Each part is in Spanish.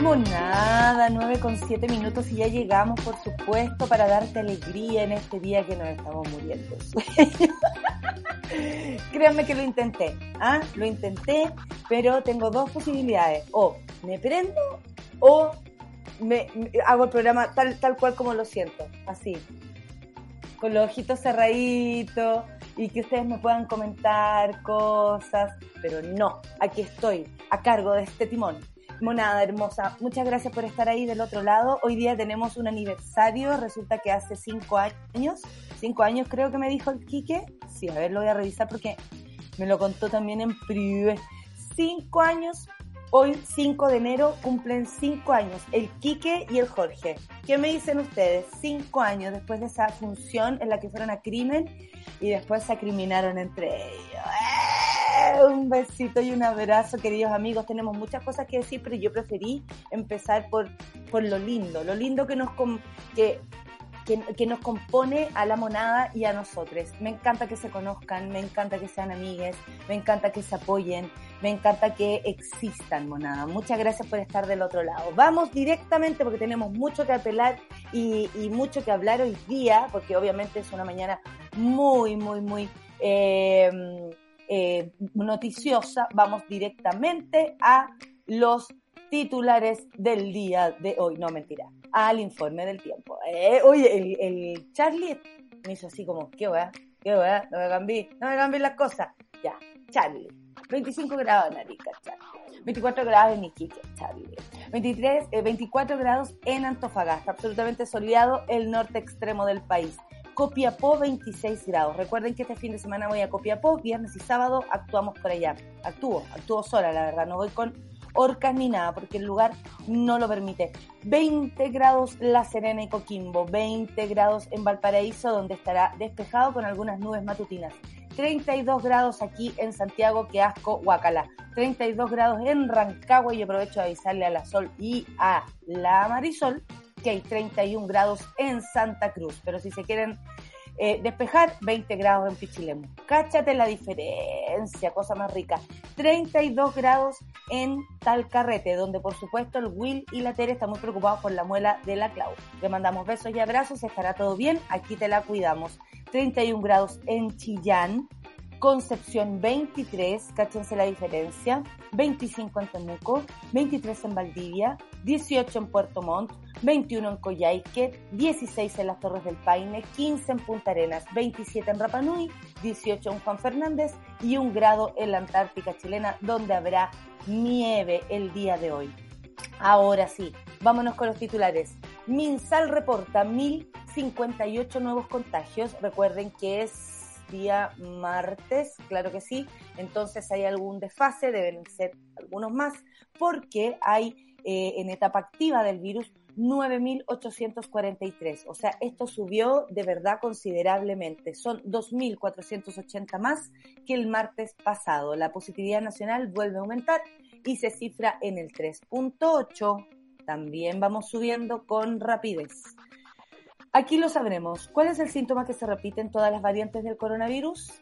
Nada, 9 con 7 minutos y ya llegamos, por supuesto, para darte alegría en este día que nos estamos muriendo. Créanme que lo intenté, ¿ah? Lo intenté, pero tengo dos posibilidades. O me prendo o me, hago el programa tal, tal cual como lo siento, así. Con los ojitos cerraditos y que ustedes me puedan comentar cosas, pero no, aquí estoy, a cargo de este timón. Monada hermosa, muchas gracias por estar ahí del otro lado. Hoy día tenemos un aniversario, resulta que hace cinco años, cinco años creo que me dijo el Quique. Sí, a ver, lo voy a revisar porque me lo contó también en privé. Cinco años, hoy 5 de enero cumplen cinco años el Quique y el Jorge. ¿Qué me dicen ustedes? Cinco años después de esa función en la que fueron a crimen y después se acriminaron entre ellos. Un besito y un abrazo, queridos amigos. Tenemos muchas cosas que decir, pero yo preferí empezar por, por lo lindo, lo lindo que nos, que, que, nos compone a la monada y a nosotros. Me encanta que se conozcan, me encanta que sean amigues, me encanta que se apoyen, me encanta que existan, monada. Muchas gracias por estar del otro lado. Vamos directamente porque tenemos mucho que apelar y, mucho que hablar hoy día, porque obviamente es una mañana muy, muy, muy... Eh, eh, noticiosa, vamos directamente a los titulares del día de hoy. No, mentira, al informe del tiempo. Eh, oye, el, el, Charlie me hizo así como, ¿qué weá? ¿Qué weá? No me cambié, no me cambié las cosas. Ya, Charlie. 25 grados en Arica, Charlie. 24 grados en Iquique, Charlie. 23, 24 grados en Antofagasta, absolutamente soleado el norte extremo del país. Copiapó 26 grados. Recuerden que este fin de semana voy a Copiapó, viernes y sábado actuamos por allá. Actúo, actúo sola, la verdad, no voy con orcas ni nada, porque el lugar no lo permite. 20 grados La Serena y Coquimbo, 20 grados en Valparaíso, donde estará despejado con algunas nubes matutinas. 32 grados aquí en Santiago, que asco, Huacala. 32 grados en Rancagua y aprovecho de avisarle a la Sol y a la Marisol que hay 31 grados en Santa Cruz. Pero si se quieren eh, despejar, 20 grados en Pichilemu. Cáchate la diferencia, cosa más rica. 32 grados en Talcarrete, donde por supuesto el Will y la Tere están muy preocupados por la muela de la Clau. Le mandamos besos y abrazos, estará todo bien, aquí te la cuidamos. 31 grados en Chillán, Concepción 23, cáchense la diferencia, 25 en Temuco, 23 en Valdivia, 18 en Puerto Montt, 21 en Coyhaique, 16 en las Torres del Paine, 15 en Punta Arenas, 27 en Rapanui, 18 en Juan Fernández y un grado en la Antártica chilena donde habrá nieve el día de hoy. Ahora sí, vámonos con los titulares. Minsal reporta 1058 nuevos contagios. Recuerden que es día martes, claro que sí. Entonces hay algún desfase, deben ser algunos más, porque hay eh, en etapa activa del virus 9.843. O sea, esto subió de verdad considerablemente. Son 2.480 más que el martes pasado. La positividad nacional vuelve a aumentar y se cifra en el 3.8. También vamos subiendo con rapidez. Aquí lo sabremos. ¿Cuál es el síntoma que se repite en todas las variantes del coronavirus?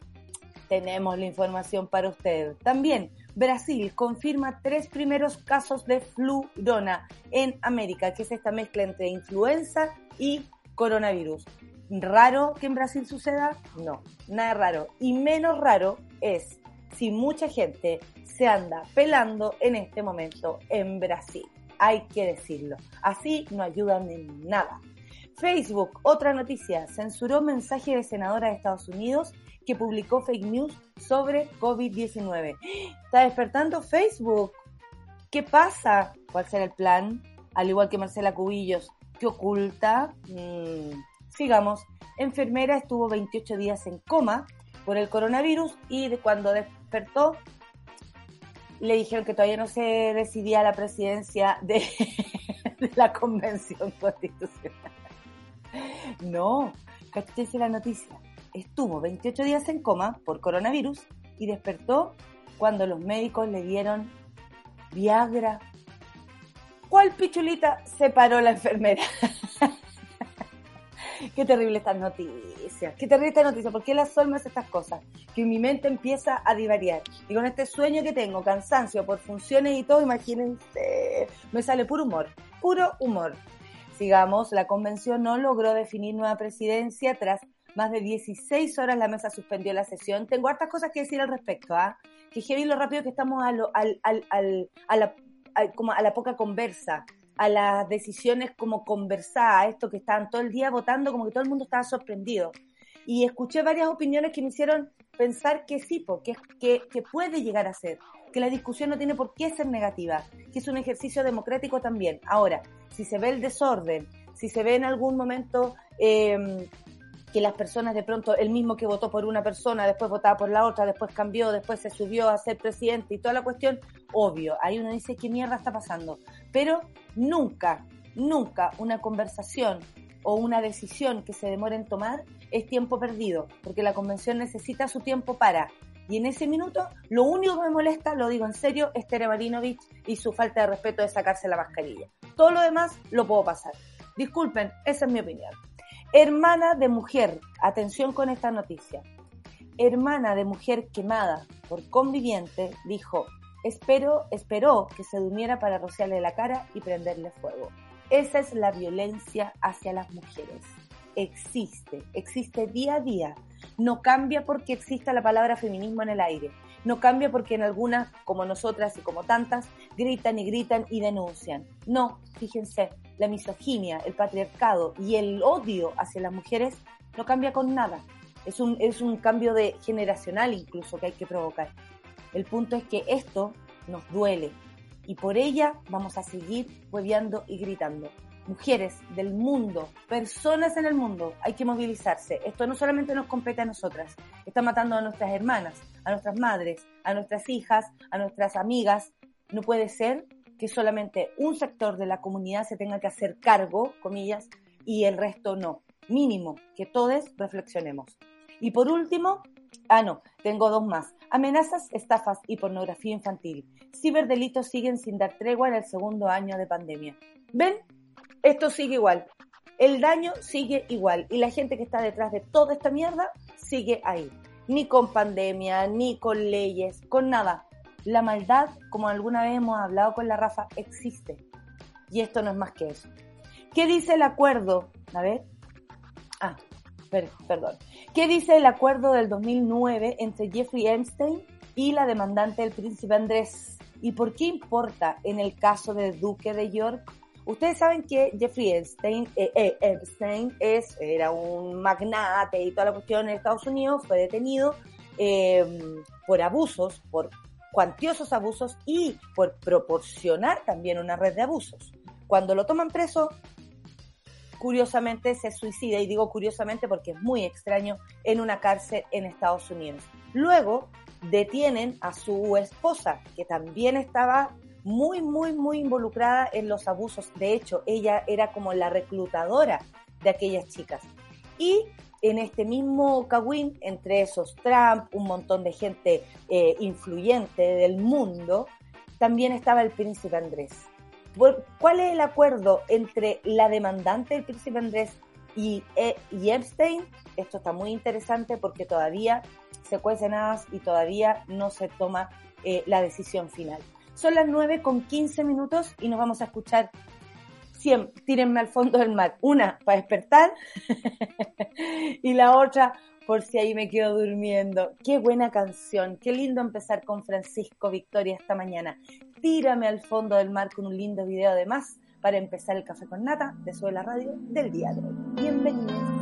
Tenemos la información para usted. También, Brasil confirma tres primeros casos de flurona en América, que es esta mezcla entre influenza y coronavirus. ¿Raro que en Brasil suceda? No, nada raro. Y menos raro es si mucha gente se anda pelando en este momento en Brasil. Hay que decirlo. Así no ayudan en nada. Facebook, otra noticia, censuró mensaje de senadora de Estados Unidos que publicó fake news sobre COVID-19. Está despertando Facebook. ¿Qué pasa? ¿Cuál será el plan? Al igual que Marcela Cubillos, ¿qué oculta? Mm, sigamos. Enfermera estuvo 28 días en coma por el coronavirus y cuando despertó le dijeron que todavía no se decidía la presidencia de la Convención Constitucional. No, cáchese la noticia. estuvo 28 días en coma por coronavirus y despertó cuando los médicos le dieron Viagra. ¿Cuál pichulita se paró la enfermera? Qué terrible estas noticias. Qué terrible esta noticia. ¿Por qué las solmas estas cosas? Que mi mente empieza a divariar. Y con este sueño que tengo, cansancio por funciones y todo, imagínense, me sale puro humor. Puro humor. Sigamos, la convención no logró definir nueva presidencia tras más de 16 horas la mesa suspendió la sesión. Tengo hartas cosas que decir al respecto, ¿ah? Que heavy lo rápido que estamos a, lo, al, al, al, a, la, como a la poca conversa, a las decisiones como conversadas, esto que estaban todo el día votando, como que todo el mundo estaba sorprendido. Y escuché varias opiniones que me hicieron pensar que sí, que, que, que puede llegar a ser, que la discusión no tiene por qué ser negativa, que es un ejercicio democrático también. Ahora, si se ve el desorden, si se ve en algún momento eh, que las personas de pronto, el mismo que votó por una persona, después votaba por la otra, después cambió, después se subió a ser presidente y toda la cuestión, obvio, ahí uno dice qué mierda está pasando. Pero nunca, nunca una conversación o una decisión que se demore en tomar es tiempo perdido, porque la convención necesita su tiempo para. Y en ese minuto, lo único que me molesta, lo digo en serio, es Tere Marinovich y su falta de respeto de sacarse la mascarilla. Todo lo demás lo puedo pasar. Disculpen, esa es mi opinión. Hermana de mujer, atención con esta noticia. Hermana de mujer quemada por conviviente dijo, espero, esperó que se durmiera para rociarle la cara y prenderle fuego. Esa es la violencia hacia las mujeres. Existe, existe día a día. No cambia porque exista la palabra feminismo en el aire. No cambia porque en algunas, como nosotras y como tantas, gritan y gritan y denuncian. No, fíjense, la misoginia, el patriarcado y el odio hacia las mujeres no cambia con nada. Es un, es un cambio de generacional incluso que hay que provocar. El punto es que esto nos duele y por ella vamos a seguir hueveando y gritando. Mujeres del mundo, personas en el mundo, hay que movilizarse. Esto no solamente nos compete a nosotras, está matando a nuestras hermanas, a nuestras madres, a nuestras hijas, a nuestras amigas. No puede ser que solamente un sector de la comunidad se tenga que hacer cargo, comillas, y el resto no. Mínimo, que todos reflexionemos. Y por último, ah, no, tengo dos más. Amenazas, estafas y pornografía infantil. Ciberdelitos siguen sin dar tregua en el segundo año de pandemia. ¿Ven? Esto sigue igual. El daño sigue igual. Y la gente que está detrás de toda esta mierda sigue ahí. Ni con pandemia, ni con leyes, con nada la maldad, como alguna vez hemos hablado con la Rafa, existe. Y esto no es más que eso. ¿Qué dice el acuerdo? A ver. Ah, perdón. ¿Qué dice el acuerdo del 2009 entre Jeffrey Epstein y la demandante del príncipe Andrés? ¿Y por qué importa en el caso del duque de York? Ustedes saben que Jeffrey Epstein, eh, eh, era un magnate y toda la cuestión en Estados Unidos, fue detenido eh, por abusos, por cuantiosos abusos y por proporcionar también una red de abusos. Cuando lo toman preso, curiosamente se suicida, y digo curiosamente porque es muy extraño, en una cárcel en Estados Unidos. Luego detienen a su esposa, que también estaba muy, muy, muy involucrada en los abusos. De hecho, ella era como la reclutadora de aquellas chicas. Y en este mismo Kawin, entre esos Trump, un montón de gente eh, influyente del mundo, también estaba el príncipe Andrés. ¿Cuál es el acuerdo entre la demandante del príncipe Andrés y, eh, Epstein? Esto está muy interesante porque todavía se cuecen nada y todavía no se toma eh, la decisión final. Son las 9 con 15 minutos y nos vamos a escuchar 100, tírenme al fondo del mar. Una para despertar y la otra por si ahí me quedo durmiendo. Qué buena canción, qué lindo empezar con Francisco Victoria esta mañana. Tírame al fondo del mar con un lindo video además para empezar el café con nata de Sube la Radio del día de hoy. Bienvenidos.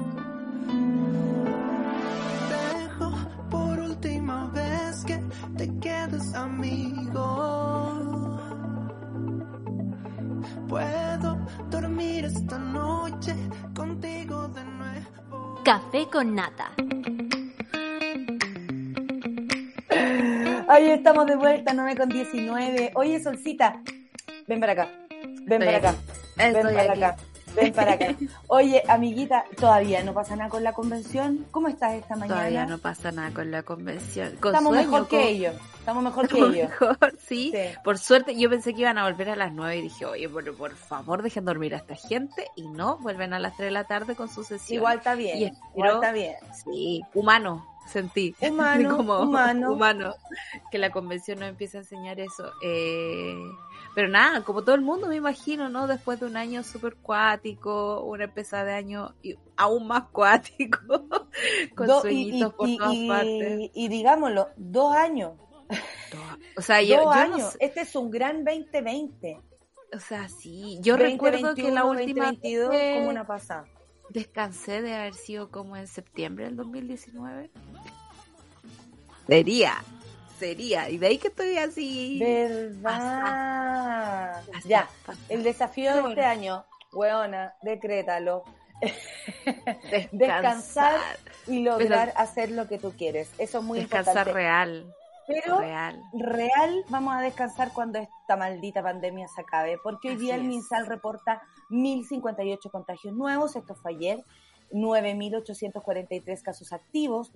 Por última vez que te quedes amigo Puedo dormir esta noche contigo de nuevo. Café con nata. Ahí estamos de vuelta, 9 con 19. Oye, Solcita, ven para acá. Ven para acá. Ven para acá. Ven para acá. Oye, amiguita, todavía no pasa nada con la convención. ¿Cómo estás esta mañana? Todavía no pasa nada con la convención. Con Estamos sueño, mejor con- que ellos. Estamos mejor que ellos. mejor, sí. Sí. Por suerte, yo pensé que iban a volver a las 9 y dije, oye, por, por favor, dejen dormir a esta gente. Y no, vuelven a las 3 de la tarde con su sesión. Igual está bien. Y Igual está bien. Sí, humano, sentí. Humano, humano. humano. Que la convención nos empiece a enseñar eso. Eh, pero nada, como todo el mundo me imagino, ¿no? Después de un año súper cuático, una empezada de año y aún más cuático, con Do- sueñitos y- por y- todas partes. y digámoslo, dos años. O sea, yo, dos yo años. sé- Este es un gran 2020. o sea, sí, yo recuerdo que la 2021, última 2022 vez como una pasada. descansé de haber sido como en septiembre del 2019. Sería, sería, y de ahí que estoy así. ¿Verdad? Así, Ya, el desafío de este año, weona, decrétalo. Descansar y lograr hacer lo que tú quieres. Eso es muy descansar importante. real, Pero real. real vamos a descansar cuando esta maldita pandemia se acabe, porque hoy día el. MinSal reporta 1.058 contagios nuevos, esto fue ayer, 9.843 casos activos,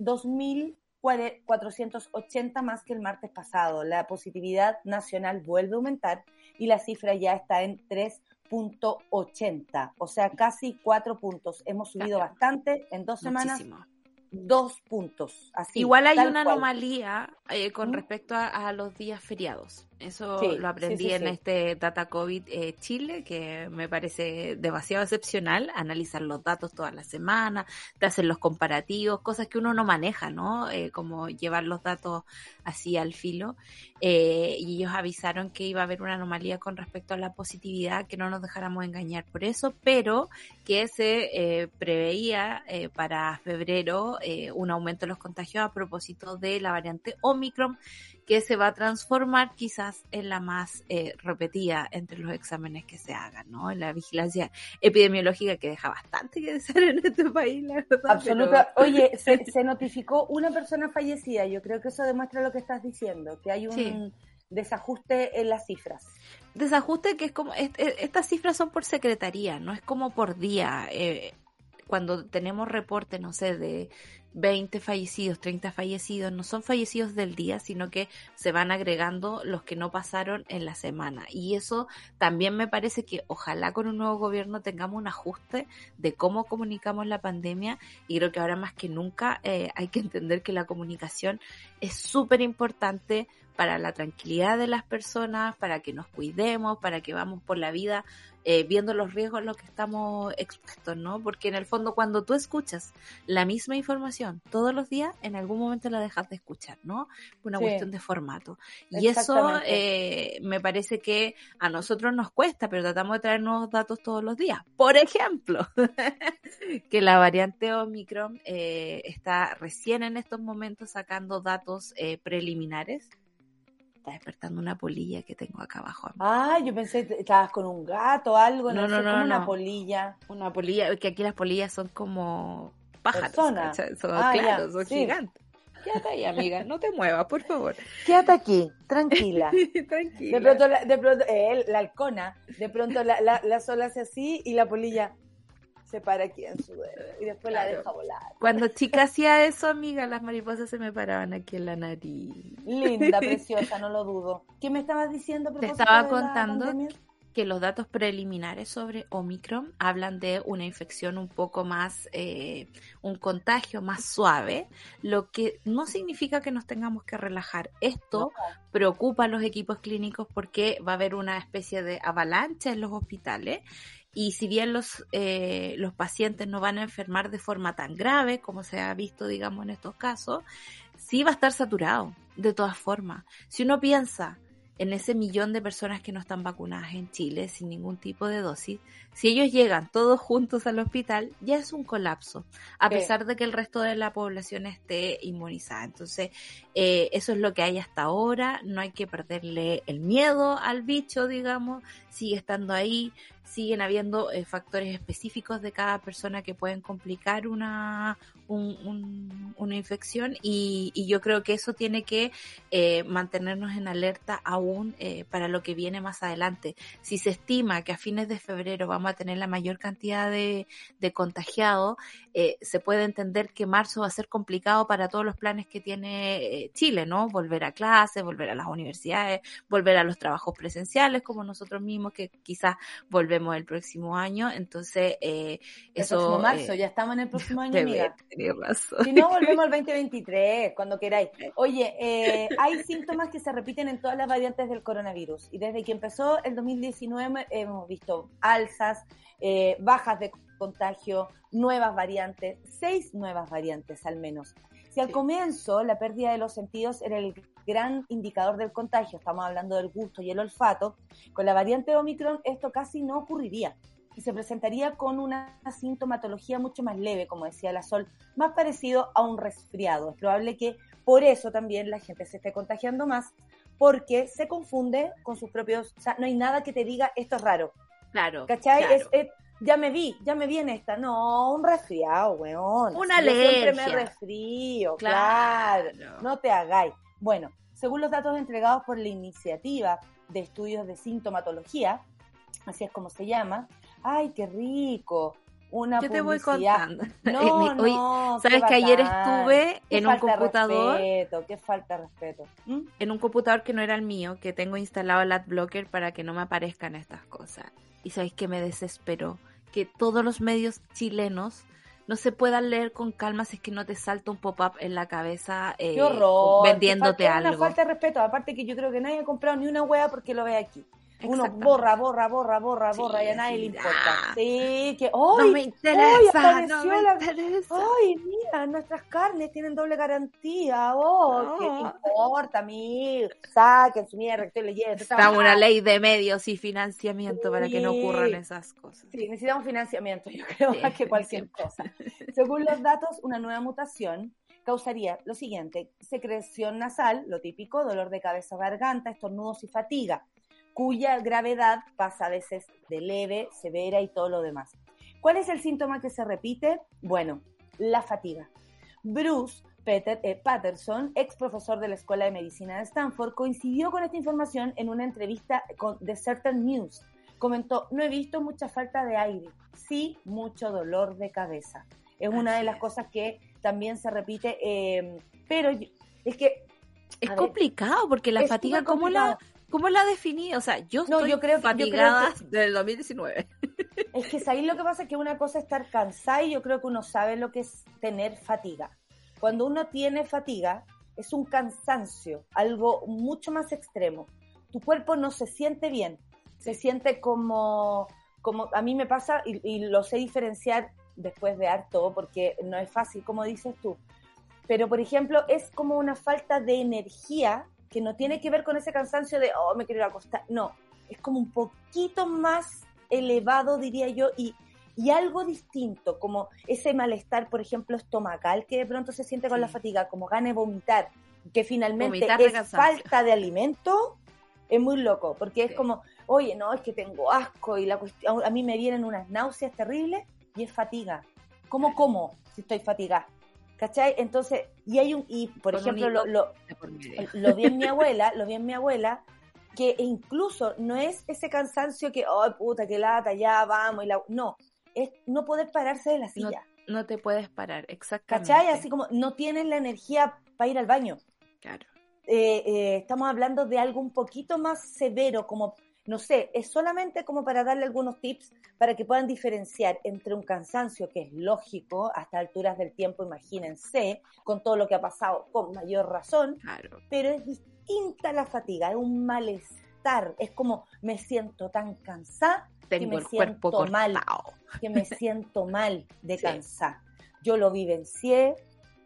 2.480 más que el martes pasado. La positividad nacional vuelve a aumentar y la cifra ya está en 3.80, o sea, casi 4 puntos. Hemos subido Claro. bastante en dos semanas, Muchísimo. Dos puntos. Así, Igual hay una cual. anomalía eh, con respecto a, a los días feriados. Eso Sí, lo aprendí sí, sí, en este Data COVID eh, Chile, que me parece demasiado excepcional, analizar los datos toda la semana, te hacen los comparativos, cosas que uno no maneja, ¿no? Eh, como llevar los datos así al filo. Eh, y ellos avisaron que iba a haber una anomalía con respecto a la positividad, que no nos dejáramos engañar por eso, pero que se eh, preveía eh, para febrero eh, un aumento de los contagios a propósito de la variante Omicron, que se va a transformar quizás en la más eh, repetida entre los exámenes que se hagan, ¿no? En la vigilancia epidemiológica que deja bastante que desear en este país, la verdad. Absoluta. pero- Oye, se, se notificó una persona fallecida. Yo creo que eso demuestra lo que estás diciendo, que hay un Sí. desajuste en las cifras. desajuste que es como est- estas cifras son por secretaría, no es como por día. Eh, cuando tenemos reporte, no sé, de 20 fallecidos, 30 fallecidos, no son fallecidos del día, sino que se van agregando los que no pasaron en la semana. Y eso también me parece que ojalá con un nuevo gobierno tengamos un ajuste de cómo comunicamos la pandemia y creo que ahora más que nunca eh, hay que entender que la comunicación es súper importante para la tranquilidad de las personas, para que nos cuidemos, para que vamos por la vida eh, viendo los riesgos a los que estamos expuestos, ¿no? Porque en el fondo cuando tú escuchas la misma información todos los días, en algún momento la dejas de escuchar, ¿no? Una Sí. cuestión de formato. Y eso eh, me parece que a nosotros nos cuesta, pero tratamos de traer nuevos datos todos los días. Por ejemplo, que la variante Omicron eh, está recién en estos momentos sacando datos eh, preliminares. Está despertando una polilla que tengo acá abajo. Ah, yo pensé que estabas con un gato o algo, no, No, no, sé, no, como no. una polilla. Una polilla, que aquí las polillas son como pájaros. Son, Ah, ya, son sí. gigantes. Quédate ahí, amiga, no te muevas, por favor. Quédate aquí, tranquila. Tranquila. De pronto, la, de pronto él, la halcona, de pronto la, la, la sola hace así y la polilla se para aquí en su dedo y después la deja volar. Cuando chica hacía eso, amiga, las mariposas se me paraban aquí en la nariz. Linda, preciosa, no lo dudo. ¿Qué me estabas diciendo? a Te estaba contando que los datos preliminares sobre Omicron hablan de una infección un poco más, eh, un contagio más suave, lo que no significa que nos tengamos que relajar. Esto preocupa a los equipos clínicos porque va a haber una especie de avalancha en los hospitales y si bien los, eh, los pacientes no van a enfermar de forma tan grave como se ha visto, digamos, en estos casos, sí va a estar saturado, de todas formas. Si uno piensa en ese millón de personas que no están vacunadas en Chile sin ningún tipo de dosis, si ellos llegan todos juntos al hospital, ya es un colapso, a Sí. pesar de que el resto de la población esté inmunizada. Entonces, eh, eso es lo que hay hasta ahora, no hay que perderle el miedo al bicho, digamos, sigue estando ahí. Siguen habiendo eh, factores específicos de cada persona que pueden complicar una, un- un- una infección y, y yo creo que eso tiene que eh, mantenernos en alerta aún eh, para lo que viene más adelante. Si se estima que a fines de febrero vamos a tener la mayor cantidad de, de contagiados, eh, se puede entender que marzo va a ser complicado para todos los planes que tiene Chile, ¿no? Volver a clases, volver a las universidades, volver a los trabajos presenciales como nosotros mismos, que quizás volvemos el próximo año. Entonces, eh, El eso... próximo marzo, eh, ya estamos en el próximo año, amiga. razón. Si no, volvemos al 2023, cuando queráis. Oye, eh, hay síntomas que se repiten en todas las variantes del coronavirus. Y desde que empezó el 2019 hemos visto alzas, eh, bajas de contagio, nuevas variantes, seis nuevas variantes al menos. Si al Sí. comienzo la pérdida de los sentidos era el gran indicador del contagio, estamos hablando del gusto y el olfato, con la variante Omicron esto casi no ocurriría y se presentaría con una sintomatología mucho más leve, como decía la Sol, más parecido a un resfriado. Es probable que por eso también la gente se esté contagiando más, porque se confunde con sus propios, o sea, no hay nada que te diga esto es raro, Claro. ¿cachai? claro. Es, es- ya me vi, ya me vi en esta, no, un resfriado, weón. Una Yo siempre me resfrío, claro. Claro. No te hagáis. Bueno, según los datos entregados por la iniciativa de estudios de sintomatología, así es como se llama, ay, qué rico, una Yo te voy contando. No, Eh, mi- oye, no, ¿Sabes que ayer estuve en un computador? Respeto, qué falta de respeto. ¿Mm? en un computador que no era el mío, que tengo instalado el AdBlocker para que no me aparezcan estas cosas. Y sabéis que me desesperó que todos los medios chilenos no se puedan leer con calma si es que no te salta un pop-up en la cabeza eh, Qué horror. vendiéndote falta- algo. Una falta de respeto. Aparte que yo creo que nadie ha comprado ni una hueá porque lo ve aquí. Uno borra, borra, borra, borra, Sí, borra y a nadie sí, le importa. ah. Sí, que No ¡ay! me interesa, no apareció me la- interesa. Mira, nuestras carnes tienen doble garantía. Oh, ¿qué te No. importa, amigo? Saquen su mierda, que leyendo. estoy Está una ley de medios y financiamiento para que no ocurran esas cosas. Sí, necesitamos financiamiento, yo creo, más que cualquier cosa. Según los datos, una nueva mutación causaría lo siguiente, secreción nasal, lo típico, dolor de cabeza garganta, estornudos y fatiga, cuya gravedad pasa a veces de leve, severa y todo lo demás. ¿Cuál es el síntoma que se repite? Bueno, la fatiga. Bruce Peter, eh, Patterson, ex profesor de la Escuela de Medicina de Stanford, coincidió con esta información en una entrevista con The Certain News. Comentó, no he visto mucha falta de aire, sí mucho dolor de cabeza. Es una de las es. cosas que también se repite, eh, pero yo- es que Es ver, complicado porque la es fatiga, ¿cómo la. ¿Cómo la definí? O sea, yo No, estoy yo creo que- yo creo fatigada que- del 2019. Es que ahí lo que pasa es que una cosa es estar cansada y yo creo que uno sabe lo que es tener fatiga. Cuando uno tiene fatiga, es un cansancio, algo mucho más extremo. Tu cuerpo no se siente bien, se siente como, como a mí me pasa y, y lo sé diferenciar después de harto, porque no es fácil, como dices tú. Pero, por ejemplo, es como una falta de energía que no tiene que ver con ese cansancio de, oh, me quiero ir a acostar. No, es como un poquito más elevado, diría yo, y, y algo distinto, como ese malestar, por ejemplo, estomacal que de pronto se siente con Sí. la fatiga, como gana de vomitar, que finalmente Vomitar es cansancio. falta de alimento, es muy loco, porque es como, oye, no, es que tengo asco y la cuestión, a mí me vienen unas náuseas terribles y es fatiga. ¿Cómo como si estoy fatigada? ¿Cachai? Entonces, y hay un, y por Con ejemplo, lo, hilo lo, vi en mi abuela, lo vi en mi abuela, que incluso no es ese cansancio que, oh, puta, qué lata, ya vamos, y la... no, es no poder pararse de la No, silla, no te puedes parar, exactamente. ¿cachai? Así como no tienes la energía para ir al baño. Claro. Eh, eh, estamos hablando de algo un poquito más severo, como, no sé, es solamente como para darle algunos tips para que puedan diferenciar entre un cansancio que es lógico a estas alturas del tiempo, imagínense, con todo lo que ha pasado, con mayor razón, Claro. pero es distinta la fatiga, es un malestar, es como me siento tan cansada Tengo me el cuerpo siento mal. cortado. que me siento mal de Sí. cansada. Yo lo vivencié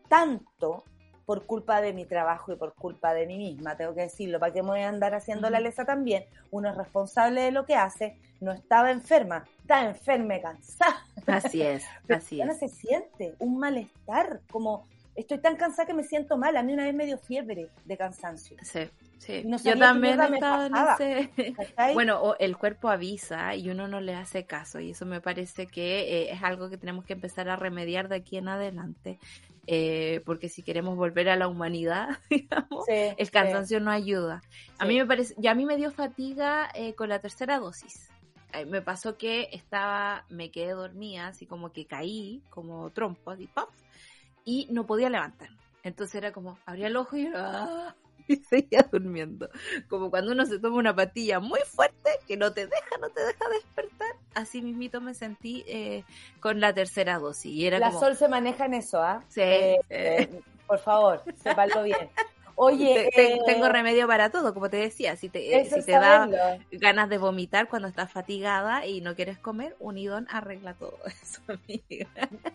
tanto por culpa de mi trabajo y por culpa de mí misma, tengo que decirlo, para que me voy a andar haciendo la lesa también. Uno es responsable de lo que hace, no estaba enferma, estaba enferma y cansada. Así es, Pero así es. se siente un malestar, como Estoy tan cansada que me siento mal. A mí una vez me dio fiebre de cansancio. Sí, sí. No Yo también estaba en ese... Bueno, o el cuerpo avisa y uno no le hace caso y eso me parece que eh, es algo que tenemos que empezar a remediar de aquí en adelante. Eh, porque si queremos volver a la humanidad, digamos, Sí, el sí, cansancio no ayuda. A mí me parece, ya a mí me dio fatiga eh, con la tercera dosis. Me pasó que estaba, me quedé dormida, así como que caí, como trompo, así, ¡paf! y no podía levantar. Entonces era como, abría el ojo y, ¡ah! y seguía durmiendo. Como cuando uno se toma una patilla muy fuerte que no te deja, no te deja despertar. Así mismito me sentí eh, con la tercera dosis. Y era La como, Sol se maneja en eso, ¿ah? Sí, Eh, sí. eh, por favor, sépanlo bien. Oye, te- eh, tengo remedio para todo, como te decía. Si te, eh, si te da ganas de vomitar cuando estás fatigada y no quieres comer, Unidón arregla todo eso, amiga.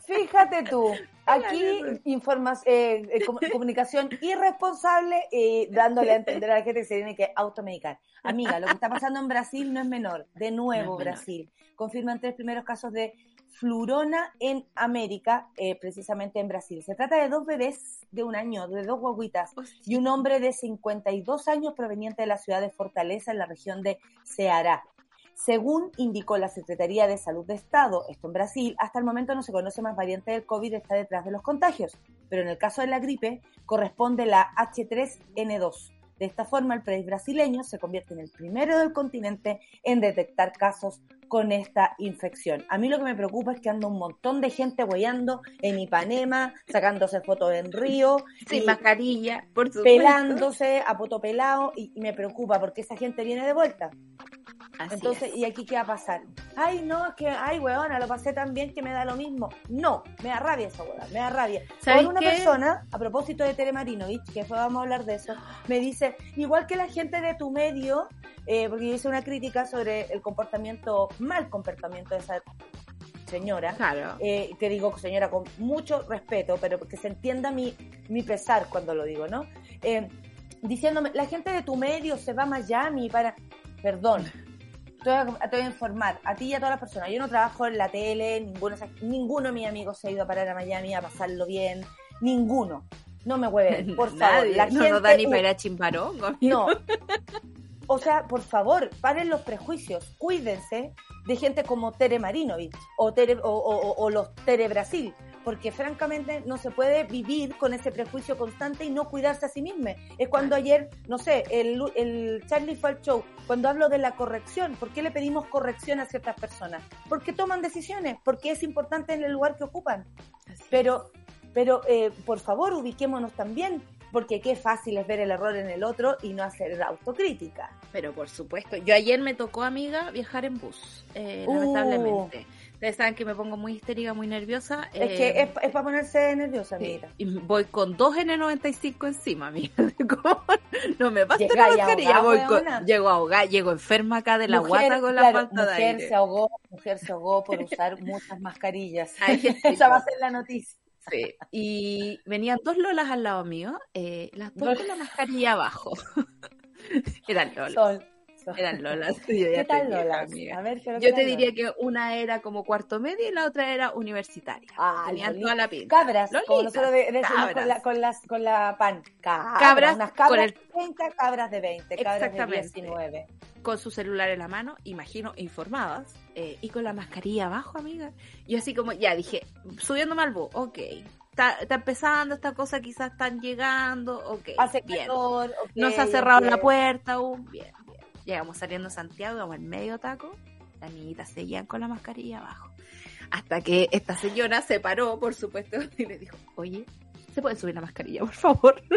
Fíjate tú, aquí informas, eh, com- comunicación irresponsable y dándole a entender a la gente que se tiene que automedicar. Amiga, lo que está pasando en Brasil no es menor. De nuevo, No es menor. Brasil. Confirman tres primeros casos de flurona en América, eh, precisamente en Brasil. Se trata de dos bebés de un año, de dos guaguitas, y un hombre de 52 años proveniente de la ciudad de Fortaleza, en la región de Ceará. Según indicó la Secretaría de Salud de Estado, esto en Brasil, hasta el momento no se conoce más variante del COVID está detrás de los contagios, pero en el caso de la gripe corresponde la H3N2. De esta forma, el país brasileño se convierte en el primero del continente en detectar casos con esta infección. A mí lo que me preocupa es que anda un montón de gente hueando en Ipanema, sacándose fotos en Río, Sin mascarilla, por supuesto. pelándose a poto pelado y, y me preocupa porque esa gente viene de vuelta. Así Entonces, es. ¿y aquí qué va a pasar? Ay, no, es que, ay, weona, lo pasé tan bien que me da lo mismo. No, me da rabia esa weona, me da rabia. ¿Sabes Por una qué? persona, a propósito de Tere Marinovich, que después vamos a hablar de eso, me dice, igual que la gente de tu medio, eh, porque yo hice una crítica sobre el comportamiento, mal comportamiento de esa señora, Claro. eh, te digo, señora, con mucho respeto, pero que se entienda mi, mi pesar cuando lo digo, ¿no? Eh, diciéndome, la gente de tu medio se va a Miami para... Perdón, te voy, a, te voy a informar, a ti y a todas las personas. Yo no trabajo en la tele, ninguno, ninguno de mis amigos se ha ido a parar a Miami a pasarlo bien, ninguno. No me hueven, por favor. Nadie. La no nos da gente- ni para a Chimbarongo, no. O sea, por favor, paren los prejuicios. Cuídense de gente como Tere Marinovich o, Tere, o- o los Tere Brasil. Porque francamente no se puede vivir con ese prejuicio constante y no cuidarse a sí mismo. Es cuando ayer, no sé, el, el Charlie fue al show, cuando hablo de la corrección, ¿por qué le pedimos corrección a ciertas personas? Porque toman decisiones, porque es importante en el lugar que ocupan. Pero, pero eh, por favor, ubiquémonos también, porque qué fácil es ver el error en el otro y no hacer autocrítica. Pero por supuesto, yo ayer me tocó, amiga, viajar en bus, eh, Uh. lamentablemente. Ustedes saben que me pongo muy histérica, muy nerviosa. Es eh, que es, es para ponerse nerviosa, amiguita. y voy con dos N95 encima, amiga. No me Llega la mascarilla, ahogada, voy con, llego ahogada, llego enferma acá de la Mujer, guata con la claro, falta de mujer aire. se ahogó, mujer se ahogó por usar muchas mascarillas. Esa va a ser la noticia. Sí. Y venían dos lolas al lado mío, eh, las dos Dos- con la mascarilla abajo. Eran lolas. Sol. Eran lolas. Yo ¿Qué tal, estoy vieja, Lola? amiga. A ver, ¿qué Yo te diría que una era como cuarto medio y la otra era universitaria. Ah, Tenían toda la pinta. Cabras, como nosotros de- con cabras. la, con, las, con la pan. Cabras, Cabras unas cabras con el- de 30, cabras de 20, cabras de Exactamente. 19. Con su celular en la mano, imagino, informadas, eh, y con la mascarilla abajo, amiga. Yo así como, ya dije, subiéndome al bus, ok. Está, está empezando esta cosa, quizás están llegando, ok. Hace bien. calor, ok, No se ha cerrado ok. la puerta aún, bien. Llegamos saliendo a Santiago, como en medio taco, las niñitas seguían con la mascarilla abajo. Hasta que esta señora se paró, por supuesto, y le dijo, oye, ¿se puede subir la mascarilla, por favor?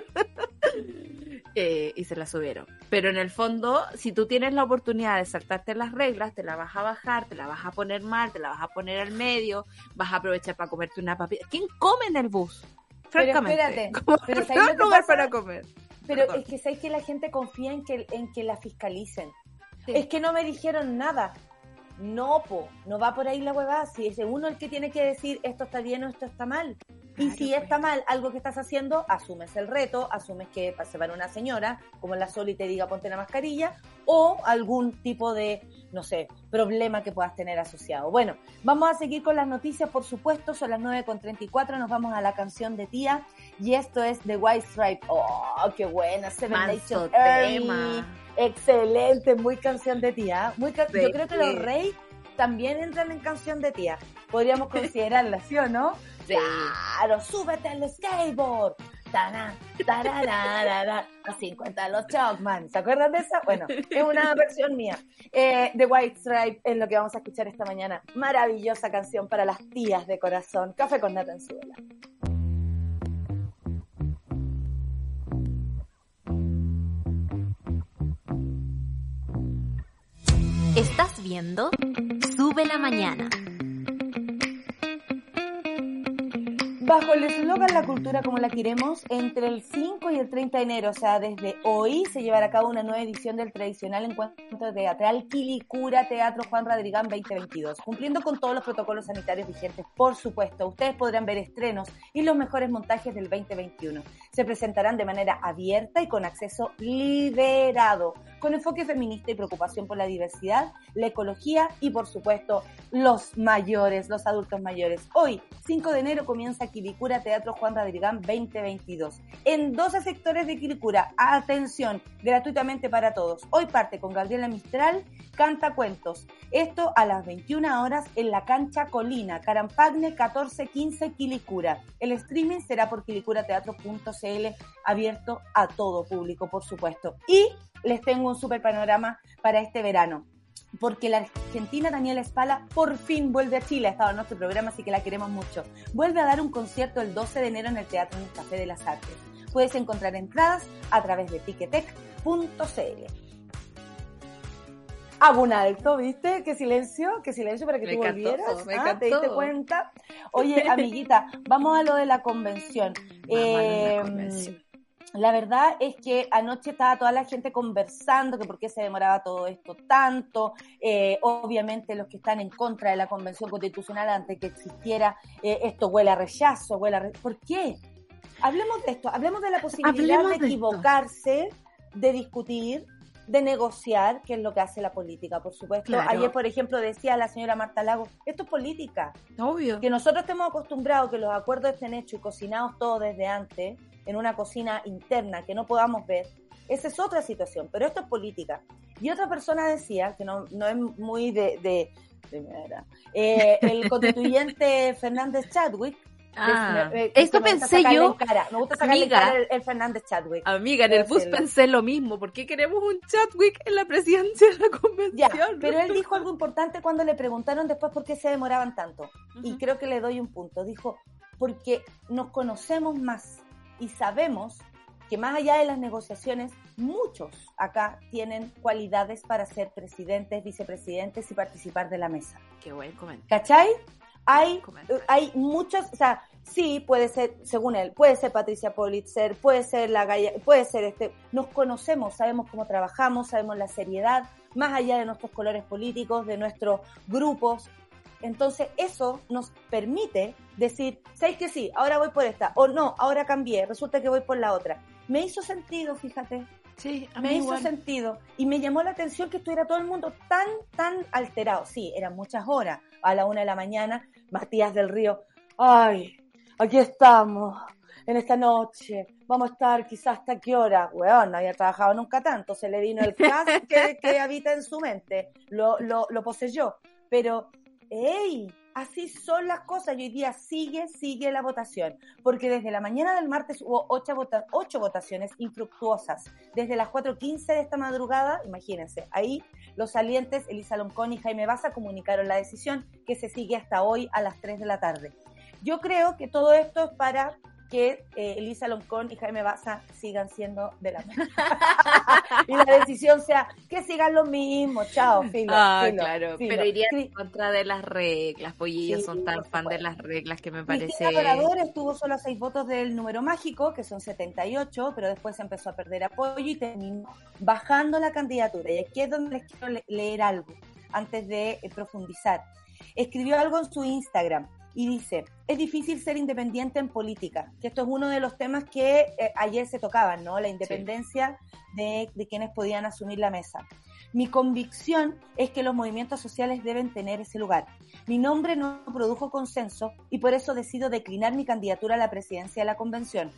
Eh, y se la subieron. Pero en el fondo, si tú tienes la oportunidad de saltarte las reglas, te la vas a bajar, te la vas a poner mal, te la vas a poner al medio, vas a aprovechar para comerte una papita. ¿Quién come en el bus? Pero Francamente. espérate, pero no ¿sabes lo hay que lugar pasa? para comer. Pero es que sabes que la gente confía en que, en que la fiscalicen. Sí. Es que no me dijeron nada. No, po, no va por ahí la huevada. Si es uno el que tiene que decir esto está bien o esto está mal. Y Claro, si pues. está mal algo que estás haciendo, asumes el reto, asumes que se va una señora, como la Sol y te diga ponte la mascarilla, o algún tipo de, no sé, problema que puedas tener asociado. Bueno, vamos a seguir con las noticias, por supuesto, son las 9.34, nos vamos a la canción de tía Y esto es The White Stripe. ¡Oh, qué buena! Seven Manso tema. Excelente, muy canción de tía. Muy ca- Sí. Yo creo que los Rey también entran en canción de tía. Podríamos considerarla, ¿sí o no? Sí. Claro, súbete al skateboard. Tarán, tarararara, a 50 los Chalkman. ¿Se acuerdan de esa? Bueno, es una versión mía. Eh, The White Stripe es lo que vamos a escuchar esta mañana. Maravillosa canción para las tías de corazón. Café con nata en Estás viendo Sube la Mañana. Bajo el eslogan La cultura como la queremos, entre el 5 y el 30 de enero, o sea, desde hoy, se llevará a cabo una nueva edición del tradicional encuentro teatral Quilicura Teatro Juan Radrigán 2022, cumpliendo con todos los protocolos sanitarios vigentes, por supuesto. Ustedes podrán ver estrenos y los mejores montajes del 2021. Se presentarán de manera abierta y con acceso liberado, con enfoque feminista y preocupación por la diversidad, la ecología y, por supuesto, los mayores, los adultos mayores. Hoy, 5 de enero, comienza Quilicura Teatro Juan Radrigán 2022. En 12 sectores de Quilicura, atención, gratuitamente para todos. Hoy parte con Gabriela Mistral, canta cuentos. Esto a las 21 horas en la cancha Colina, Carampagne 1415 Quilicura. El streaming será por quilicurateatro.cl, abierto a todo público, por supuesto. Y les tengo un super panorama para este verano porque la argentina Daniela Espala por fin vuelve a Chile, ha estado en nuestro programa, así que la queremos mucho. Vuelve a dar un concierto el 12 de enero en el Teatro en el Café de las Artes. Puedes encontrar entradas a través de ticketek.cl. Hago un alto, ¿viste? Qué silencio, qué silencio para que Me tú encantó, volvieras. me Ah, ¿Te diste cuenta? Oye, amiguita, vamos a lo de la convención. La convención. La verdad es que anoche estaba toda la gente conversando que por qué se demoraba todo esto tanto. Eh, obviamente los que están en contra de la convención constitucional antes que existiera eh, esto huele a rechazo, huele a re- ¿Por qué? Hablemos de esto, hablemos de la posibilidad Hablemos de equivocarse, de discutir, de negociar, que es lo que hace la política, por supuesto. Claro. Ayer, por ejemplo, decía la señora Marta Lago, esto es política. Obvio. Que nosotros estemos acostumbrados que los acuerdos estén hechos y cocinados todos desde antes, en una cocina interna que no podamos ver, esa es otra situación, pero esto es política. Y otra persona decía, que no, no es muy de... de, de eh, el constituyente Fernández Chadwick. Ah, eh, que esto pensé yo, cara, me gusta amiga. cara el, el Fernández Chadwick. amiga, en el bus decirlo. pensé lo mismo. ¿Por qué queremos un Chadwick en la presidencia de la Ya, convención? pero él dijo algo importante cuando le preguntaron después por qué se demoraban tanto. Y Ujú. creo que le doy un punto. Dijo, porque nos conocemos más y sabemos que más allá de las negociaciones, muchos acá tienen cualidades para ser presidentes, vicepresidentes y participar de la mesa. Qué buen comentario. ¿Cachai? Hay, Comentario. hay muchos, o sea, sí, puede ser, según él, puede ser Patricia Politzer, puede ser la Gaya, puede ser este, nos conocemos, sabemos cómo trabajamos, sabemos la seriedad, más allá de nuestros colores políticos, de nuestros grupos. Entonces, eso nos permite decir, ¿sabes que sí? Ahora voy por esta, o no, ahora cambié, resulta que voy por la otra. Me hizo sentido, fíjate Sí, a me hizo sentido y me llamó la atención que estuviera todo el mundo tan, tan alterado. Sí, eran muchas horas. A la una de la mañana, Matías del Río, ay, aquí estamos, en esta noche, vamos a estar quizás hasta qué hora. Weón, no había trabajado nunca tanto, se le vino el caso que, que habita en su mente, lo, lo, lo poseyó. Pero, hey, así son las cosas y hoy día sigue, sigue la votación, porque desde la mañana del martes hubo ocho, vota- ocho votaciones infructuosas. Desde las 4.15 de esta madrugada, imagínense, ahí los salientes Elisa Loncón y Jaime Baza comunicaron la decisión que se sigue hasta hoy a las 3 de la tarde. Yo creo que todo esto es para que eh, Elisa Loncón y Jaime Baza sigan siendo de la mesa. y la decisión sea que sigan lo mismo. Chao, filo. Ah, filo, claro, filo. pero iría Cri- en contra de las reglas, y ellos Sí, son tan fan de las reglas que me Cristina parece... Dorador estuvo solo a seis votos del número mágico, que son 78, pero después empezó a perder apoyo y terminó bajando la candidatura. Y aquí es donde les quiero le- leer algo antes de eh, profundizar. Escribió algo en su Instagram y dice, es difícil ser independiente en política, que esto es uno de los temas que eh, ayer se tocaban, ¿no? La independencia de, de quienes podían asumir la mesa. Mi convicción es que los movimientos sociales deben tener ese lugar. Mi nombre no produjo consenso y por eso decido declinar mi candidatura a la presidencia de la convención.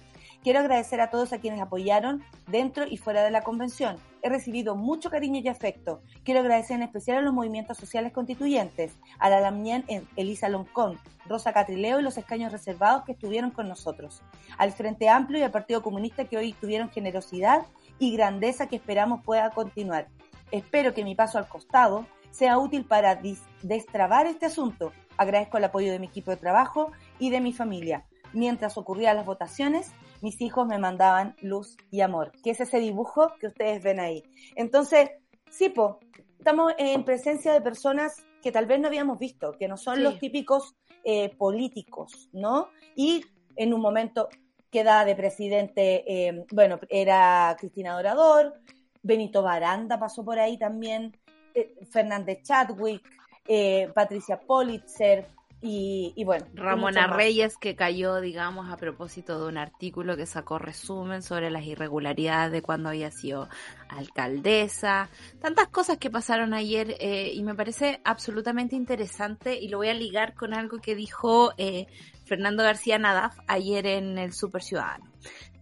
Quiero agradecer a todos a quienes apoyaron dentro y fuera de la convención. He recibido mucho cariño y afecto. Quiero agradecer en especial a los movimientos sociales constituyentes, a la Lamien Elisa Loncón, Rosa Catrileo y los escaños reservados que estuvieron con nosotros, al Frente Amplio y al Partido Comunista que hoy tuvieron generosidad y grandeza que esperamos pueda continuar. Espero que mi paso al costado sea útil para destrabar este asunto. Agradezco el apoyo de mi equipo de trabajo y de mi familia. Mientras ocurrían las votaciones, mis hijos me mandaban luz y amor, que es ese dibujo que ustedes ven ahí. Entonces, sí, po, estamos en presencia de personas que tal vez no habíamos visto, que no son los típicos eh, políticos, ¿no? Y en un momento queda de presidente, eh, bueno, era Cristina Dorador, Benito Baranda pasó por ahí también, eh, Fernández Chadwick, Patricia Politzer, y, y, bueno. Ramona Reyes, que cayó, digamos, a propósito de un artículo que sacó resumen sobre las irregularidades de cuando había sido alcaldesa. Tantas cosas que pasaron ayer eh, y me parece absolutamente interesante y lo voy a ligar con algo que dijo eh, Fernando García Nadaf ayer en el Super Ciudadano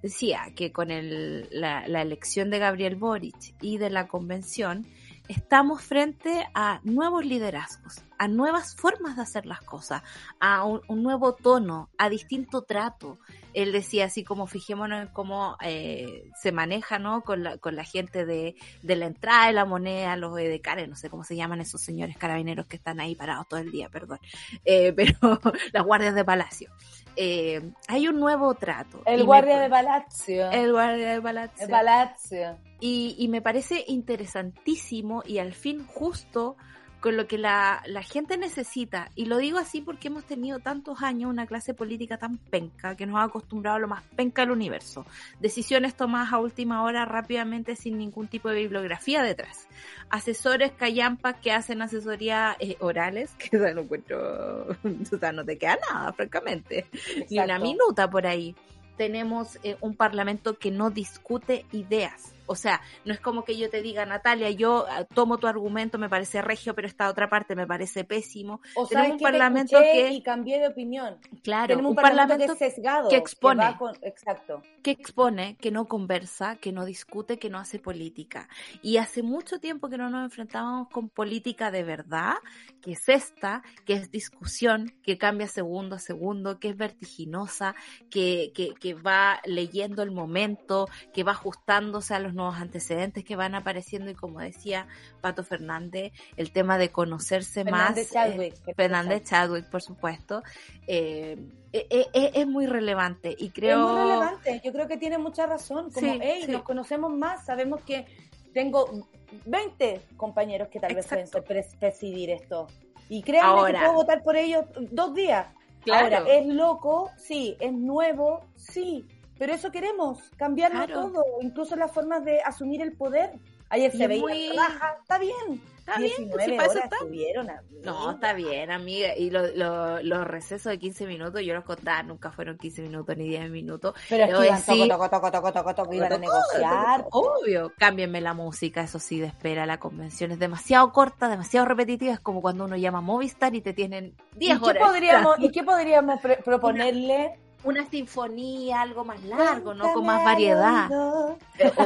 decía que con el, la, la, elección de Gabriel Boric y de la convención, estamos frente a nuevos liderazgos, a nuevas formas de hacer las cosas, a un, nuevo tono, a distinto trato. Él decía así como fijémonos en cómo eh, se maneja ¿no? con, la, con la gente de, de la entrada de la moneda, los edecares, no sé cómo se llaman esos señores carabineros que están ahí parados todo el día, perdón, eh, pero las guardias de palacio. Eh, hay un nuevo trato. El guardia me, de palacio. El guardia de palacio. El palacio. Y, y me parece interesantísimo y al fin justo con lo que la, la, gente necesita. Y lo digo así porque hemos tenido tantos años una clase política tan penca que nos ha acostumbrado a lo más penca del universo. Decisiones tomadas a última hora rápidamente sin ningún tipo de bibliografía detrás. Asesores callampas que hacen asesoría eh, orales, que no encuentro, o sea, no te queda nada, francamente. Exacto. Ni una minuta por ahí. Tenemos eh, un parlamento que no discute ideas o sea, no es como que yo te diga, Natalia, yo uh, tomo tu argumento, me parece regio, pero esta otra parte me parece pésimo. O sea, Tenemos un parlamento que y cambié de opinión. Claro, Tenemos un, un parlamento, parlamento, que es sesgado, que expone, que con, exacto, que expone, que no conversa, que no discute, que no hace política. Y hace mucho tiempo que no nos enfrentábamos con política de verdad, que es esta, que es discusión, que cambia segundo a segundo, que es vertiginosa, que, que, que va leyendo el momento, que va ajustándose a los nuevos antecedentes que van apareciendo y como decía Pato Fernández, el tema de conocerse Fernández más. Chadwick, eh, Fernández Chadwick, por supuesto. Eh, es, es, muy relevante y creo... Es muy relevante, yo creo que tiene mucha razón. Como, sí, hey, sí. nos conocemos más, sabemos que tengo 20 compañeros que tal Exacto. vez pueden presidir esto. Y créanme Ahora, que puedo votar por ellos dos días. Claro. Ahora, ¿es loco? Sí. ¿Es nuevo? Sí. Pero eso queremos, cambiarlo claro. todo, incluso las formas de asumir el poder. Ayer se veía muy... baja, está bien. Está 19 bien, horas está. estuvieron, amiga. No, está bien, amiga. Y los lo, lo recesos de 15 minutos, yo los contaba, nunca fueron 15 minutos ni 10 minutos. Pero es que iban sí, toco, toco, toco, toco, toco, iban a negociar. Obvio, cámbienme la música, eso sí, de espera. La convención es demasiado corta, demasiado repetitiva. Es como cuando uno llama a Movistar y te tienen 10 ¿Y qué horas. Podríamos, ¿Y qué podríamos proponerle? Una sinfonía, algo más largo, ¿no? Con más variedad.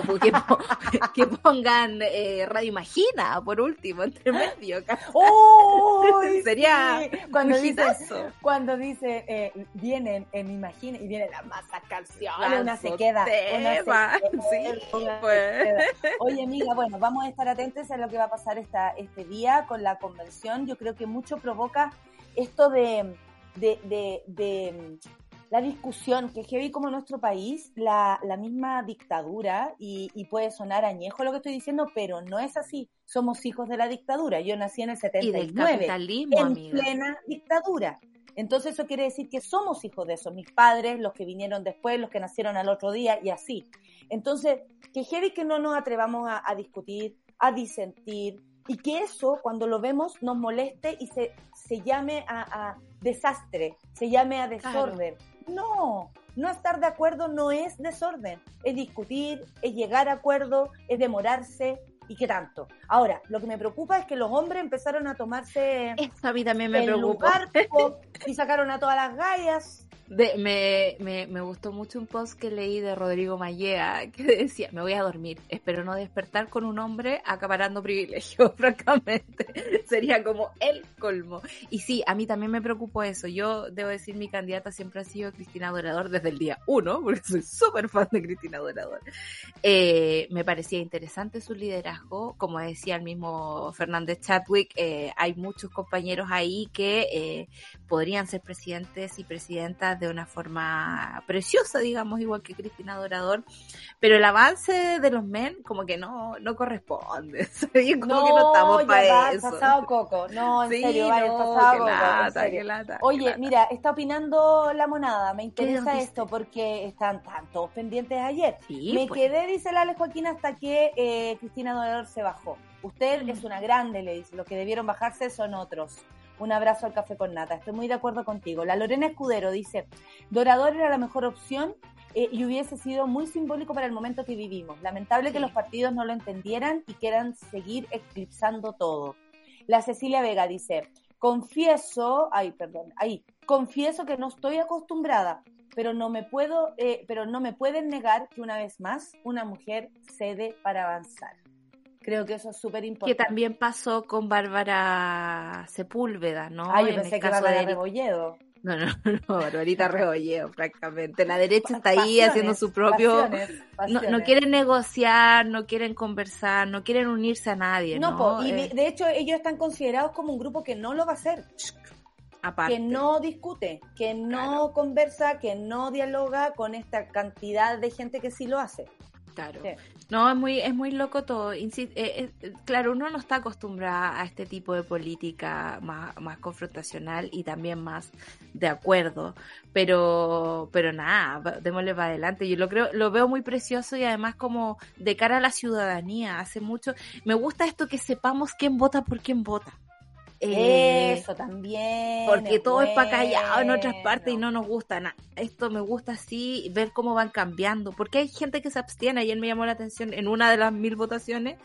O que, que pongan eh, Radio Imagina, por último, entre medio. ¡Oh! Sería sí. cuando dice, cuando dice eh, vienen en Imagina y viene la masa canción, una se queda. Una se queda sí, pues. Oye, amiga, bueno, vamos a estar atentos a lo que va a pasar esta, este día con la convención. Yo creo que mucho provoca esto de, de, de, de la discusión, que hoy como en nuestro país, la, la misma dictadura, y, y, puede sonar añejo lo que estoy diciendo, pero no es así. Somos hijos de la dictadura. Yo nací en el 79, en amiga. plena dictadura. Entonces eso quiere decir que somos hijos de eso, mis padres, los que vinieron después, los que nacieron al otro día y así. Entonces, que heavy que no nos atrevamos a, a discutir, a disentir, y que eso, cuando lo vemos, nos moleste y se, se llame a, a desastre, se llame a desorden. Claro. No, no estar de acuerdo no es desorden, es discutir, es llegar a acuerdo, es demorarse, y qué tanto. Ahora, lo que me preocupa es que los hombres empezaron a tomarse a mí también me el preocupa. lugar po, y sacaron a todas las gallas. De- me, me, gustó mucho un post que leí de Rodrigo Mallea que decía, me voy a dormir, espero no despertar con un hombre acaparando privilegios, francamente. Sería como el colmo. Y sí, a mí también me preocupó eso. Yo debo decir, mi candidata siempre ha sido Cristina Dorador desde el día uno, porque soy súper fan de Cristina Dorador. Eh, me parecía interesante su liderazgo. Como decía el mismo Fernández Chadwick, eh, hay muchos compañeros ahí que eh, podrían ser presidentes y presidentas de una forma preciosa, digamos, igual que Cristina Dorador, pero el avance de los men como que no, no corresponde, ¿sabes? como que no estamos para eso. pasado coco. No, en Sí, serio, va, el no, pasado coco. en lata, serio. qué lata, Oye, qué lata. mira, está opinando la monada. Me interesa esto porque están, tan todos pendientes ayer. Sí, Me pues. quedé, dice la Ale Joaquín, hasta que eh, Cristina Dorador se bajó. Usted Mm. es una grande, le dice. Los que debieron bajarse son otros. Un abrazo al café con nata. Estoy muy de acuerdo contigo. La Lorena Escudero dice, Dorador era la mejor opción eh, y hubiese sido muy simbólico para el momento que vivimos. Lamentable que los partidos no lo entendieran y quieran seguir eclipsando todo. La Cecilia Vega dice, confieso, ay, perdón, ahí, confieso que no estoy acostumbrada, pero no me puedo, eh, pero no me pueden negar que una vez más una mujer cede para avanzar. Creo que eso es súper que importante. también pasó con Bárbara Sepúlveda, ¿no? Ah, yo En el pensé que caso de Rebolledo. No, no, no, Barbarita Rebolleo, francamente. La derecha está ahí Pasiones, haciendo su propio... pasiones, No, pasiones. no quieren negociar, no quieren conversar, no quieren unirse a nadie, ¿no? No, y de, Eh, de hecho ellos están considerados como un grupo que no lo va a hacer, aparte. que no discute, que no Claro. conversa, que no dialoga con esta cantidad de gente que sí lo hace. Claro. Sí. No, es muy, es muy loco todo. Insi- eh, eh, claro, uno no está acostumbrada a este tipo de política más, más confrontacional y también más de acuerdo. Pero, pero nada, démosle para adelante. Yo lo creo, lo veo muy precioso y además como de cara a la ciudadanía. Hace mucho, me gusta esto que sepamos quién vota por quién vota. Eh, Eso también. porque todo es para callado en otras partes y no nos gusta nada. Esto me gusta así, ver cómo van cambiando. Porque hay gente que se abstiene. Ayer me llamó la atención en una de las mil votaciones,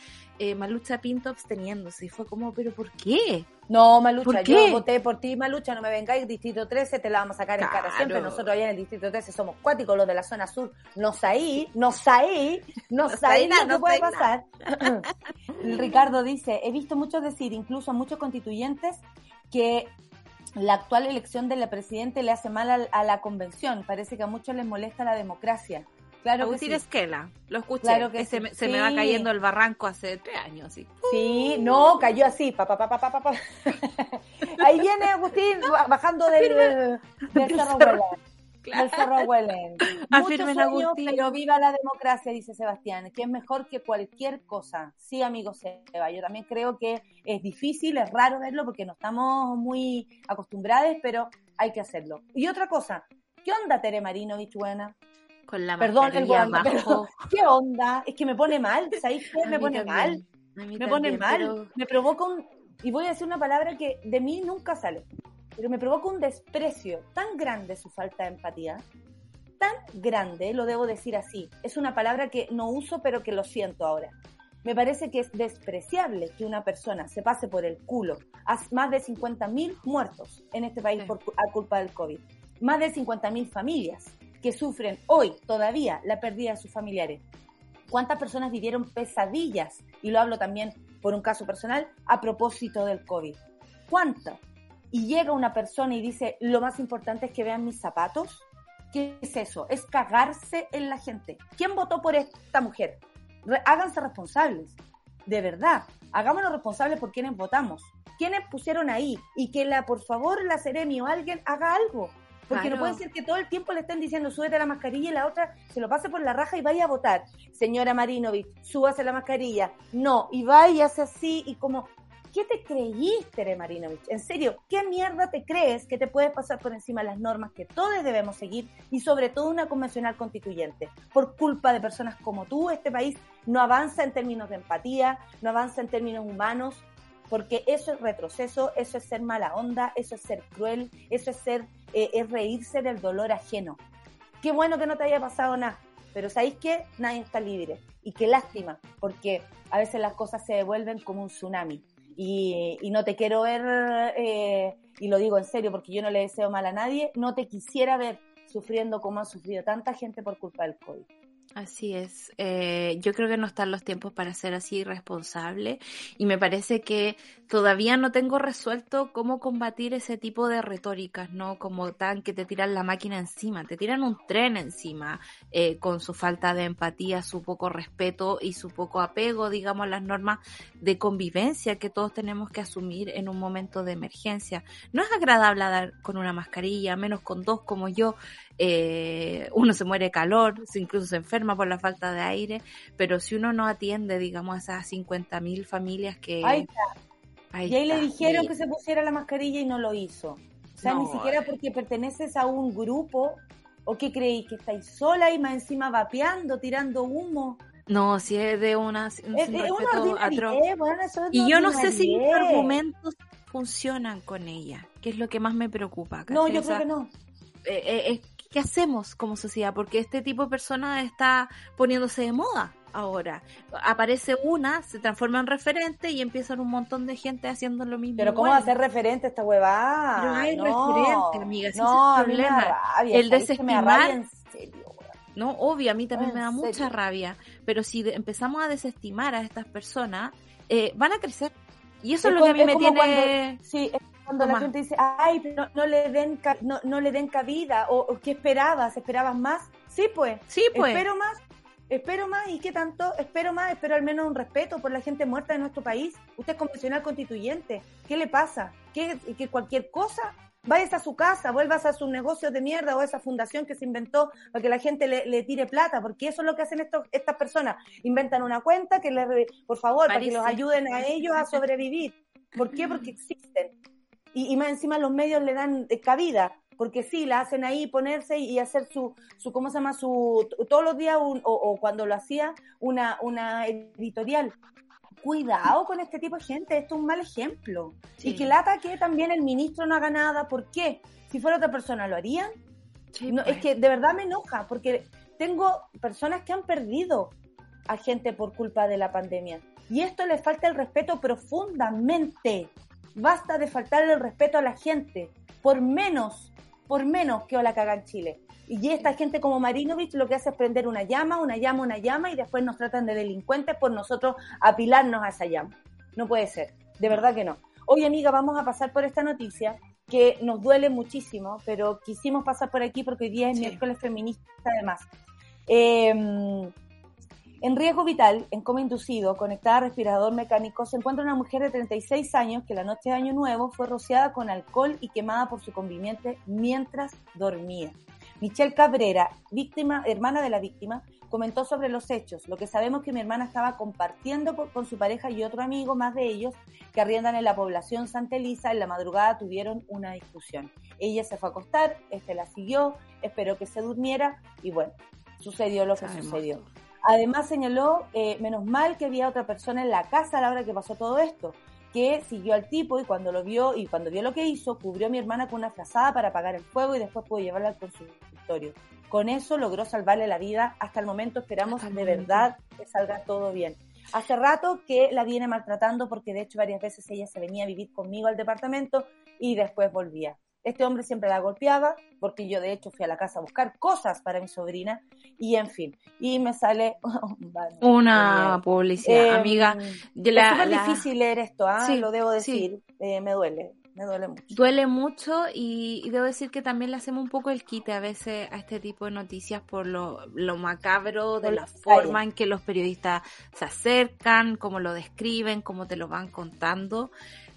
eh, Malucha Pinto absteniéndose. Y fue como, ¿pero por qué? No, Malucha, ¿Por yo qué? voté por ti, Malucha, no me vengáis, Distrito 13, te la vamos a sacar en cara siempre. Nosotros allá en el Distrito 13 somos cuáticos, los de la zona sur. No saí, no saí, no No saí saí nada, lo que no puede pasar. Ricardo dice, he visto muchos decir, incluso a muchos constituyentes, que la actual elección de la presidente le hace mal al- a, la convención. Parece que a muchos les molesta la democracia. Claro que Agustín sí. Esquela, lo escuché. Claro que Ese sí. me- se me va cayendo el barranco hace tres años. Sí. Sí, no, cayó así, pa, pa, pa. Ahí viene Agustín ba- bajando del, del Cerro Huelen. Del Cerro Afirmen, sueños, Agustín. pero viva la democracia, dice Sebastián, que es mejor que cualquier cosa. Sí, amigo Seba, yo también creo que es difícil, es raro verlo porque no estamos muy acostumbrados, pero hay que hacerlo. Y otra cosa, ¿qué onda Tere Marinovich, buena? Con la Perdón, el guanda, pero. ¿qué onda? Es que me pone mal, ¿sabéis qué? Me pone también, mal me pone también, mal, pero- me provoca un, y voy a decir una palabra que de mí nunca sale, pero me provoca un desprecio tan grande su falta de empatía, tan grande, lo debo decir así, es una palabra que no uso pero que lo siento ahora. Me parece que es despreciable que una persona se pase por el culo a más de 50.000 muertos en este país Sí. por a culpa del COVID. Más de 50.000 familias que sufren hoy todavía la pérdida de sus familiares cuántas personas vivieron pesadillas, y lo hablo también por un caso personal, a propósito del COVID. ¿Cuántas? Y llega una persona y dice, lo más importante es que vean mis zapatos. ¿Qué es eso? Es cagarse en la gente. ¿Quién votó por esta mujer? Háganse responsables. De verdad, hagámonos responsables por quienes votamos. ¿Quiénes pusieron ahí? Y que la, por favor, la Seremi o alguien haga algo. Porque no puede ser que todo el tiempo le estén diciendo súbete la mascarilla y la otra se lo pase por la raja y vaya a votar. Señora Marinovich, súbase la mascarilla. No, y va y hace así y como, ¿qué te creíste, Marinovich? En serio, ¿qué mierda te crees que te puedes pasar por encima de las normas que todos debemos seguir y sobre todo una convencional constituyente? Por culpa de personas como tú, este país no avanza en términos de empatía, no avanza en términos humanos, porque eso es retroceso, eso es ser mala onda, eso es ser cruel, eso es ser, eh, reírse del dolor ajeno. Qué bueno que no te haya pasado nada, pero ¿sabéis que Nadie está libre. Y qué lástima, porque a veces las cosas se devuelven como un tsunami. Y, y no te quiero ver, eh, y lo digo en serio porque yo no le deseo mal a nadie, no te quisiera ver sufriendo como ha sufrido tanta gente por culpa del COVID. Así es. Eh, yo creo que no están los tiempos para ser así irresponsable y me parece que todavía no tengo resuelto cómo combatir ese tipo de retóricas, ¿no? Como tan que te tiran la máquina encima, te tiran un tren encima eh, con su falta de empatía, su poco respeto y su poco apego, digamos, a las normas de convivencia que todos tenemos que asumir en un momento de emergencia. No es agradable dar con una mascarilla, menos con dos como yo. Eh, uno se muere de calor, incluso se enferma por la falta de aire, pero si uno no atiende, digamos, a esas 50.000 familias que... Ahí y ahí le dijeron que se pusiera la mascarilla y no lo hizo. O sea, ni siquiera eh. porque perteneces a un grupo o que creéis que estáis sola y más encima vapeando, tirando humo. No, si es de una, un es, y yo no sé si los argumentos funcionan con ella, que es lo que más me preocupa. No, yo creo que no. Eh, eh, ¿qué hacemos como sociedad? Porque este tipo de personas está poniéndose de moda ahora. Aparece una, se transforma en referente y empiezan un montón de gente haciendo lo mismo. Pero ¿cómo va a ser referente esta huevada? No hay referente, amiga. no, es el problema. el desestimar. no, obvio, a mí también me da mucha rabia. Pero si empezamos a desestimar a estas personas, eh, van a crecer. Y eso es, lo que a mí me tiene... sí, cuando la gente dice, ay, no, no le den no, no, le den cabida, o, ¿qué esperabas? ¿Esperabas más? Sí, pues. Sí, pues. Espero más, espero más, ¿y qué tanto? Espero más, espero al menos un respeto por la gente muerta de nuestro país. Usted es convencional constituyente, ¿qué le pasa? ¿Que, que cualquier cosa? Vayas a su casa, vuelvas a su negocio de mierda o a esa fundación que se inventó para que la gente le, tire plata, porque eso es lo que hacen estos, estas personas. Inventan una cuenta que les, por favor, para que los ayuden a ellos a sobrevivir. ¿Por qué? Porque existen y, más encima los medios le dan eh, cabida, porque sí, la hacen ahí ponerse y hacer su, su ¿cómo se llama? Su, todos los días o, cuando lo hacía, una, una editorial. Cuidado con este tipo de gente, esto es un mal ejemplo. Y que lata que también el ministro no haga nada, ¿por qué? Si fuera otra persona, ¿lo harían? no, Es pues. que de verdad me enoja, porque tengo personas que han perdido a gente por culpa de la pandemia. Y esto le falta el respeto profundamente. Basta de faltarle el respeto a la gente, por menos, por menos que la caga en Chile. Y esta gente como Marinovich lo que hace es prender una llama, una llama, una llama y después nos tratan de delincuentes por nosotros apilarnos a esa llama. No puede ser, de verdad que no. Hoy, amiga, vamos a pasar por esta noticia que nos duele muchísimo, pero quisimos pasar por aquí porque hoy día es miércoles feminista además. Eh, en riesgo vital, en coma inducido, conectada a respirador mecánico, se encuentra una mujer de 36 años que la noche de Año Nuevo fue rociada con alcohol y quemada por su conviviente mientras dormía. Michelle Cabrera, víctima, hermana de la víctima, comentó sobre los hechos. Lo que sabemos es que mi hermana estaba compartiendo con su pareja y otro amigo más de ellos que arriendan en la población Santa Elisa. En la madrugada tuvieron una discusión. Ella se fue a acostar, este la siguió, esperó que se durmiera y bueno, sucedió lo que sucedió. Además señaló, eh, menos mal que había otra persona en la casa a la hora que pasó todo esto, que siguió al tipo y cuando lo vio y cuando vio lo que hizo, cubrió a mi hermana con una frazada para apagar el fuego y después pudo llevarla al consultorio. Con eso logró salvarle la vida. Hasta el momento esperamos de verdad que salga todo bien. Hace rato que la viene maltratando porque de hecho varias veces ella se venía a vivir conmigo al departamento y después volvía. Este hombre siempre la golpeaba, porque yo de hecho fui a la casa a buscar cosas para mi sobrina, y en fin, y me sale una publicidad, amiga. es súper difícil leer esto, ¿ah? lo debo decir, eh, me duele. Me duele mucho. Duele mucho y, debo decir que también le hacemos un poco el quite a veces a este tipo de noticias por lo, macabro de la forma en que los periodistas se acercan, cómo lo describen, cómo te lo van contando.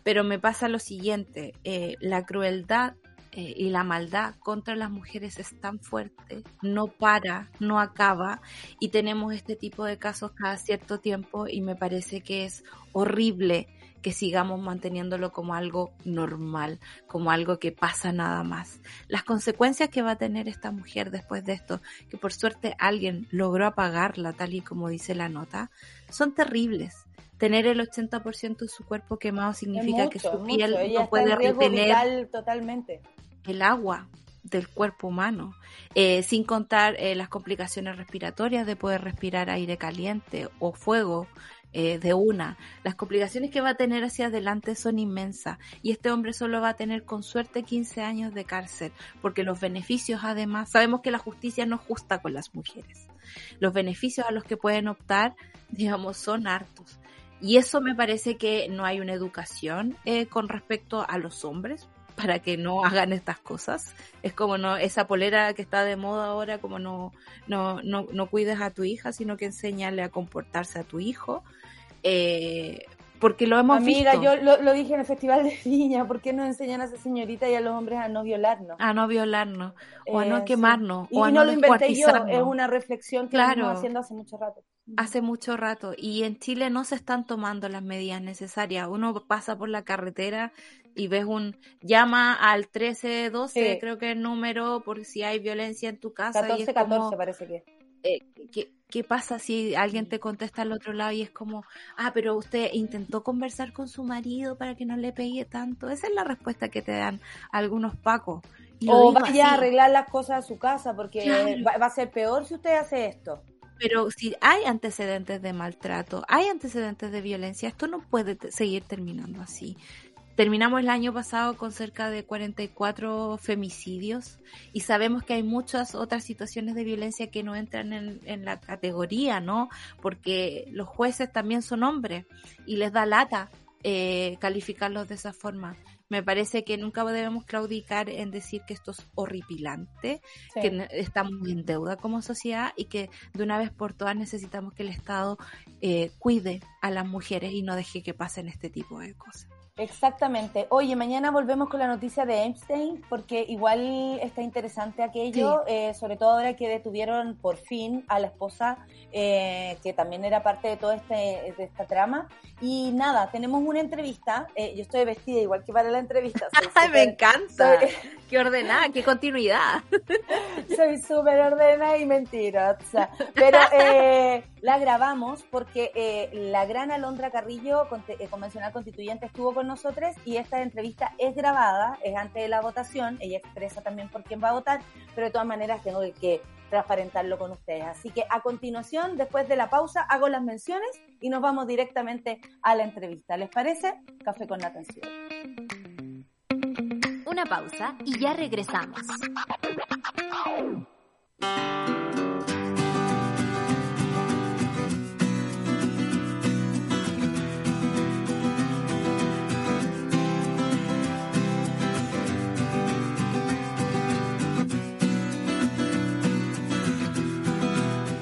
Pero me pasa lo siguiente, eh, la crueldad eh, y la maldad contra las mujeres es tan fuerte, no para, no acaba y tenemos este tipo de casos cada cierto tiempo y me parece que es horrible que sigamos manteniéndolo como algo normal, como algo que pasa nada más. Las consecuencias que va a tener esta mujer después de esto, que por suerte alguien logró apagarla tal y como dice la nota, son terribles tener el 80% de su cuerpo quemado significa que su piel no puede retener totalmente. el agua. del cuerpo humano, eh, sin contar eh, las complicaciones respiratorias de poder respirar aire caliente o fuego eh, de una. Las complicaciones que va a tener hacia adelante son inmensas y este hombre solo va a tener con suerte 15 años de cárcel, porque los beneficios además, sabemos que la justicia no es justa con las mujeres. Los beneficios a los que pueden optar, digamos, son hartos. Y eso me parece que no hay una educación con respecto a los hombres, para que no hagan estas cosas. Es como no esa polera que está de moda ahora, como no no no, no cuides a tu hija, sino que enseñale a comportarse a tu hijo. Eh, porque lo hemos Amiga, visto. yo lo, lo, dije en el Festival de Viña, ¿por qué no enseñan a esa señorita y a los hombres a no violarnos? A no violarnos, o a no quemarnos, y, o a no, no lo inventé yo, es una reflexión que claro. estamos haciendo hace mucho rato. Hace mucho rato, y en Chile no se están tomando las medidas necesarias. Uno pasa por la carretera y ves un llama al 1312, sí. creo que es el número, por si hay violencia en tu casa. 14, y es 14 como, parece que. Eh, ¿qué, ¿Qué pasa si alguien te contesta al otro lado y es como, ah, pero usted intentó conversar con su marido para que no le pegue tanto? Esa es la respuesta que te dan algunos pacos. O vaya así. a arreglar las cosas a su casa porque claro. va, va a ser peor si usted hace esto. Pero si hay antecedentes de maltrato, hay antecedentes de violencia, esto no puede seguir terminando así. Terminamos el año pasado con cerca de 44 femicidios y sabemos que hay muchas otras situaciones de violencia que no entran en, la categoría, ¿no? Porque los jueces también son hombres y les da lata eh, calificarlos de esa forma. Me parece que nunca debemos claudicar en decir que esto es horripilante, sí. que estamos en deuda como sociedad y que de una vez por todas necesitamos que el Estado eh, cuide a las mujeres y no deje que pasen este tipo de cosas. Exactamente. Oye, mañana volvemos con la noticia de Epstein, porque igual está interesante aquello, sí. eh, sobre todo ahora que detuvieron por fin a la esposa, eh, que también era parte de toda este, de esta trama. Y nada, tenemos una entrevista. Eh, yo estoy vestida igual que para la entrevista. Ay, me encanta. Soy... Qué ordenada, qué continuidad. soy súper ordenada y mentirosa. Pero eh, la grabamos porque eh, la gran Alondra Carrillo, eh, convencional constituyente, estuvo con nosotros y esta entrevista es grabada, es antes de la votación, ella expresa también por quién va a votar, pero de todas maneras tengo que transparentarlo con ustedes. Así que a continuación, después de la pausa, hago las menciones y nos vamos directamente a la entrevista. ¿Les parece? Café con atención. Una pausa y ya regresamos.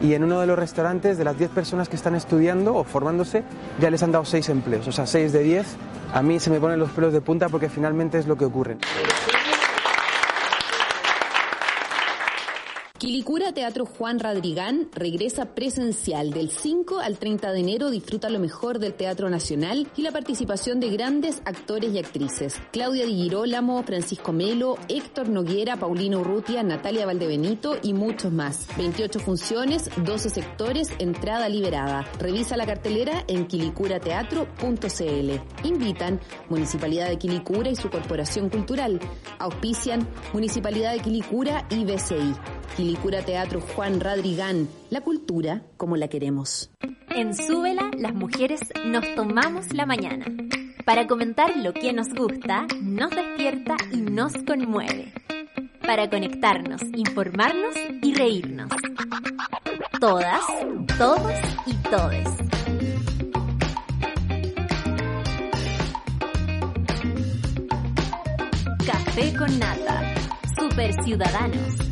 y en uno de los restaurantes de las 10 personas que están estudiando o formándose ya les han dado 6 empleos, o sea, 6 de 10. A mí se me ponen los pelos de punta porque finalmente es lo que ocurre. Quilicura Teatro Juan Radrigán regresa presencial del 5 al 30 de enero. Disfruta lo mejor del Teatro Nacional y la participación de grandes actores y actrices. Claudia Di Girolamo, Francisco Melo, Héctor Noguera, Paulino Urrutia, Natalia Valdebenito y muchos más. 28 funciones, 12 sectores, entrada liberada. Revisa la cartelera en quilicurateatro.cl. Invitan Municipalidad de Quilicura y su Corporación Cultural. Auspician Municipalidad de Quilicura y BCI. Quilicura Teatro Juan Radrigán, la cultura como la queremos. En Súbela, las mujeres nos tomamos la mañana para comentar lo que nos gusta, nos despierta y nos conmueve. Para conectarnos, informarnos y reírnos. Todas, todos y todes. Café con nata. Super Ciudadanos.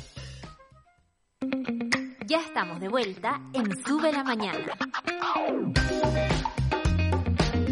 Ya estamos de vuelta en Sube la Mañana.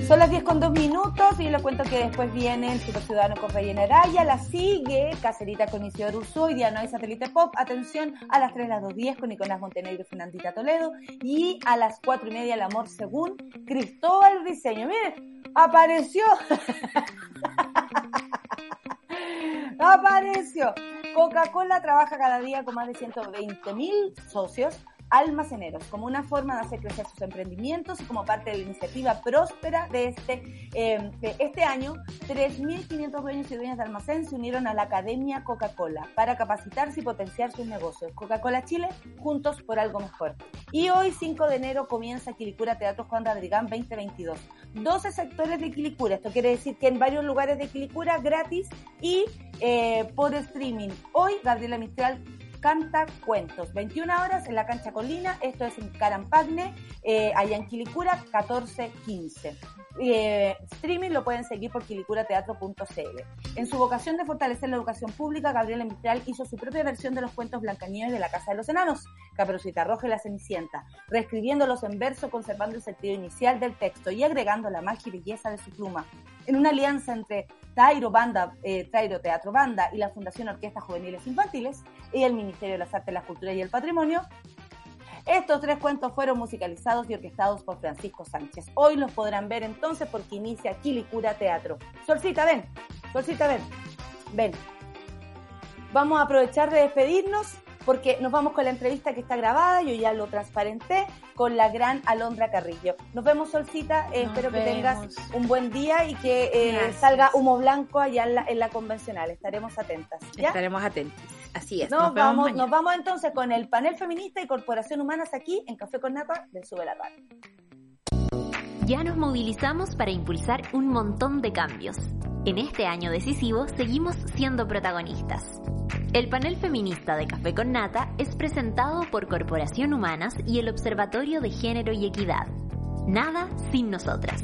Son las 10 con 2 minutos y les cuento que después viene el Super Ciudadano con Reyena Araya, la sigue Cacerita con Isidoro Ursú y día no hay satélite pop. Atención, a las 3 las 2.10 con Nicolás Montenegro y Fernandita Toledo y a las 4 y media el amor según Cristóbal Diseño. Miren, apareció. apareció. Coca-Cola trabaja cada día con más de 120 mil socios almaceneros, como una forma de hacer crecer sus emprendimientos y como parte de la iniciativa próspera de este, eh, de este año, 3.500 dueños y dueñas de almacén se unieron a la Academia Coca-Cola para capacitarse y potenciar sus negocios. Coca-Cola Chile, juntos por algo mejor. Y hoy, 5 de enero, comienza Quilicura Teatro Juan Radrigán 2022. 12 sectores de Quilicura, esto quiere decir que en varios lugares de Quilicura gratis y eh, por streaming. Hoy, Gabriela Mistral Canta Cuentos, 21 horas en la cancha Colina, esto es en Carampagne, eh, allá en Quilicura, 14.15. Eh, streaming lo pueden seguir por quilicurateatro.cl. En su vocación de fortalecer la educación pública, Gabriela Mistral hizo su propia versión de los cuentos Blancanieves de la Casa de los Enanos, Caperucita Roja y la Cenicienta, reescribiéndolos en verso, conservando el sentido inicial del texto y agregando la magia y belleza de su pluma. En una alianza entre Tairo Banda, eh, Tairo Teatro Banda y la Fundación Orquestas Juveniles Infantiles y el Ministerio de las Artes, la Cultura y el Patrimonio, estos tres cuentos fueron musicalizados y orquestados por Francisco Sánchez. Hoy los podrán ver entonces porque inicia Quilicura Teatro. Solcita, ven. Solcita, ven. Ven. Vamos a aprovechar de despedirnos porque nos vamos con la entrevista que está grabada, yo ya lo transparenté, con la gran Alondra Carrillo. Nos vemos, Solcita, eh, Nos espero que tengas un buen día y que eh, salga humo blanco allá en la, en la convencional. Estaremos atentas. ¿ya? Estaremos atentos. Así es. Nos, Nos, vemos vamos, mañana. nos vamos entonces con el panel feminista y corporación humanas aquí en Café con Nata del Sube la Radio. Ya nos movilizamos para impulsar un montón de cambios. En este año decisivo seguimos siendo protagonistas. El panel feminista de Café con Nata es presentado por Corporación Humanas y el Observatorio de Género y Equidad. Nada sin nosotras.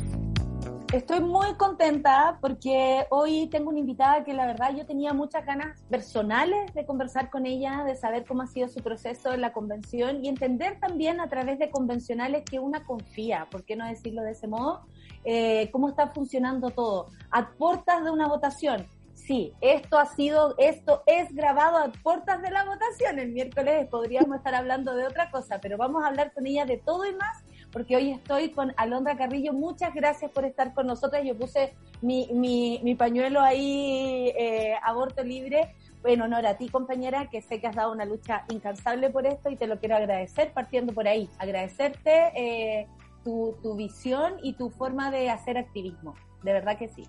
Estoy muy contenta porque hoy tengo una invitada que la verdad yo tenía muchas ganas personales de conversar con ella, de saber cómo ha sido su proceso en la convención y entender también a través de convencionales que una confía, ¿por qué no decirlo de ese modo? Eh, cómo está funcionando todo. A puertas de una votación. Sí, esto ha sido, esto es grabado a puertas de la votación. El miércoles podríamos estar hablando de otra cosa, pero vamos a hablar con ella de todo y más porque hoy estoy con Alondra Carrillo. Muchas gracias por estar con nosotras. Yo puse mi, mi, mi pañuelo ahí, eh, aborto libre, en honor a ti, compañera, que sé que has dado una lucha incansable por esto y te lo quiero agradecer, partiendo por ahí. Agradecerte eh, tu, tu visión y tu forma de hacer activismo. De verdad que sí.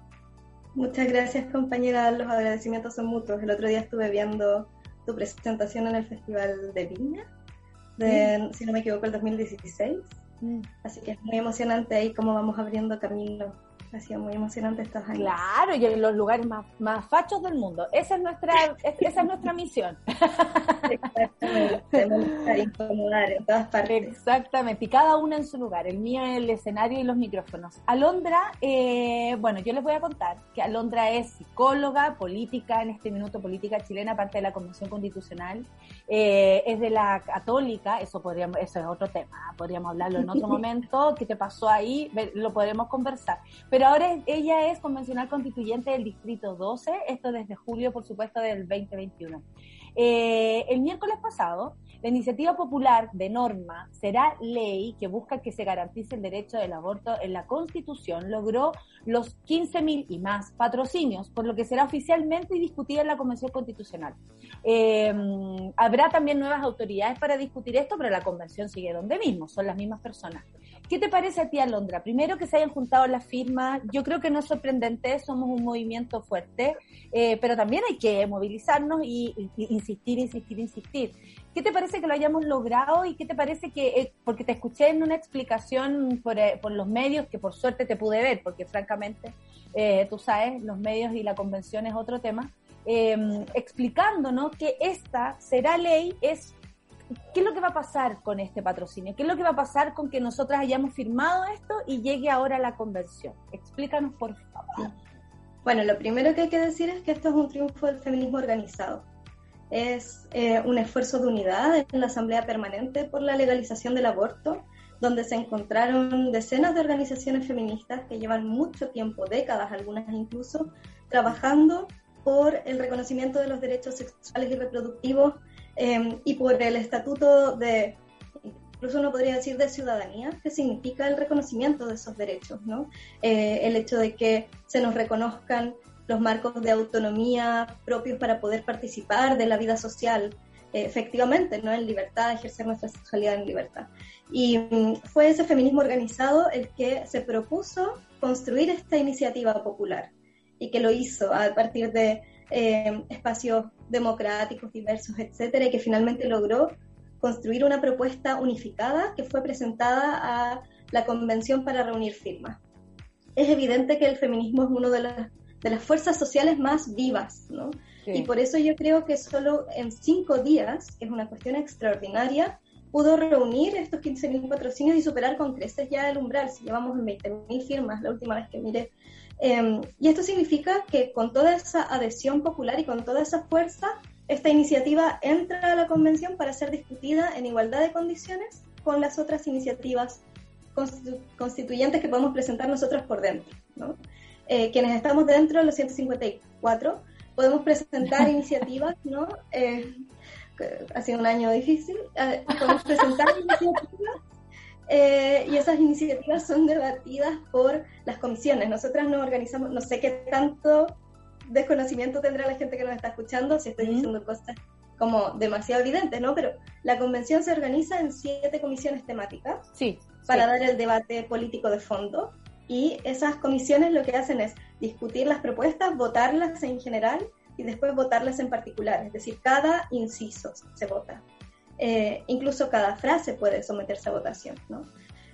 Muchas gracias, compañera. Los agradecimientos son mutuos. El otro día estuve viendo tu presentación en el Festival de Viña, de, si no me equivoco, el 2016. Así que es muy emocionante ahí cómo vamos abriendo camino. Ha sido muy emocionante estos años. Claro, y en los lugares más, más fachos del mundo. Esa es nuestra, es- esa es nuestra misión. Exactamente. incomodar en todas partes. Exactamente, y cada una en su lugar, el mío el escenario y los micrófonos. Alondra, eh, bueno, yo les voy a contar que Alondra es psicóloga, política, en este minuto política chilena, parte de la Convención Constitucional, eh, es de la católica, eso podríamos, eso es otro tema, podríamos hablarlo en otro momento, qué te pasó ahí, lo podremos conversar. Pero ahora ella es convencional constituyente del Distrito 12, esto desde julio, por supuesto, del 2021. Eh, el miércoles pasado, la iniciativa popular de norma será ley que busca que se garantice el derecho del aborto en la Constitución logró los 15.000 y más patrocinios, por lo que será oficialmente discutida en la Convención Constitucional. Eh, habrá también nuevas autoridades para discutir esto, pero la Convención sigue donde mismo, son las mismas personas. ¿Qué te parece a ti, Alondra? Primero que se hayan juntado las firmas, yo creo que no es sorprendente, somos un movimiento fuerte, eh, pero también hay que movilizarnos y, insistir, insistir, insistir. ¿Qué te parece que lo hayamos logrado y qué te parece que, eh, porque te escuché en una explicación por, eh, por los medios, que por suerte te pude ver, porque francamente, eh, tú sabes, los medios y la convención es otro tema, explicándonos que esta será ley, es ¿qué es lo que va a pasar con este patrocinio? ¿Qué es lo que va a pasar con que nosotras hayamos firmado esto y llegue ahora la convención? Explícanos, por favor. Bueno, lo primero que hay que decir es que esto es un triunfo del feminismo organizado. Es eh, un esfuerzo de unidad en la Asamblea Permanente por la legalización del aborto, donde se encontraron decenas de organizaciones feministas que llevan mucho tiempo, décadas algunas incluso, trabajando por el reconocimiento de los derechos sexuales y reproductivos eh, y por el estatuto de, incluso uno podría decir, de ciudadanía, que significa el reconocimiento de esos derechos, ¿no? Eh, el hecho de que se nos reconozcan los marcos de autonomía propios para poder participar de la vida social, eh, efectivamente, ¿no? En libertad, ejercer nuestra sexualidad en libertad. Y mm, fue ese feminismo organizado el que se propuso construir esta iniciativa popular y que lo hizo a partir de eh, espacios democráticos, diversos, etcétera, y que finalmente logró construir una propuesta unificada que fue presentada a la Convención para reunir firmas. Es evidente que el feminismo es una de las, de las fuerzas sociales más vivas, ¿no? Y por eso yo creo que solo en cinco días, que es una cuestión extraordinaria, pudo reunir estos 15.000 patrocinios y superar con creces ya el umbral. Si llevamos en 20.000 firmas la última vez que miré. Em, y esto significa que con toda esa adhesión popular y con toda esa fuerza, esta iniciativa entra a la convención para ser discutida en igualdad de condiciones con las otras iniciativas constituyentes que podemos presentar nosotros por dentro. Eh, quienes estamos dentro de los 154 podemos presentar iniciativas, ¿no? Eh, ha sido un año difícil, eh, podemos presentar iniciativas y esas iniciativas son debatidas por las comisiones. Nosotras no organizamos, no sé qué tanto desconocimiento tendrá la gente que nos está escuchando si estoy diciendo cosas como demasiado evidentes, ¿no? Pero la convención se organiza en siete comisiones temáticas sí, para dar el debate político de fondo y esas comisiones lo que hacen es discutir las propuestas, votarlas en general y después votarlas en particular, es decir, cada inciso se vota. Eh, incluso cada frase puede someterse a votación, ¿no?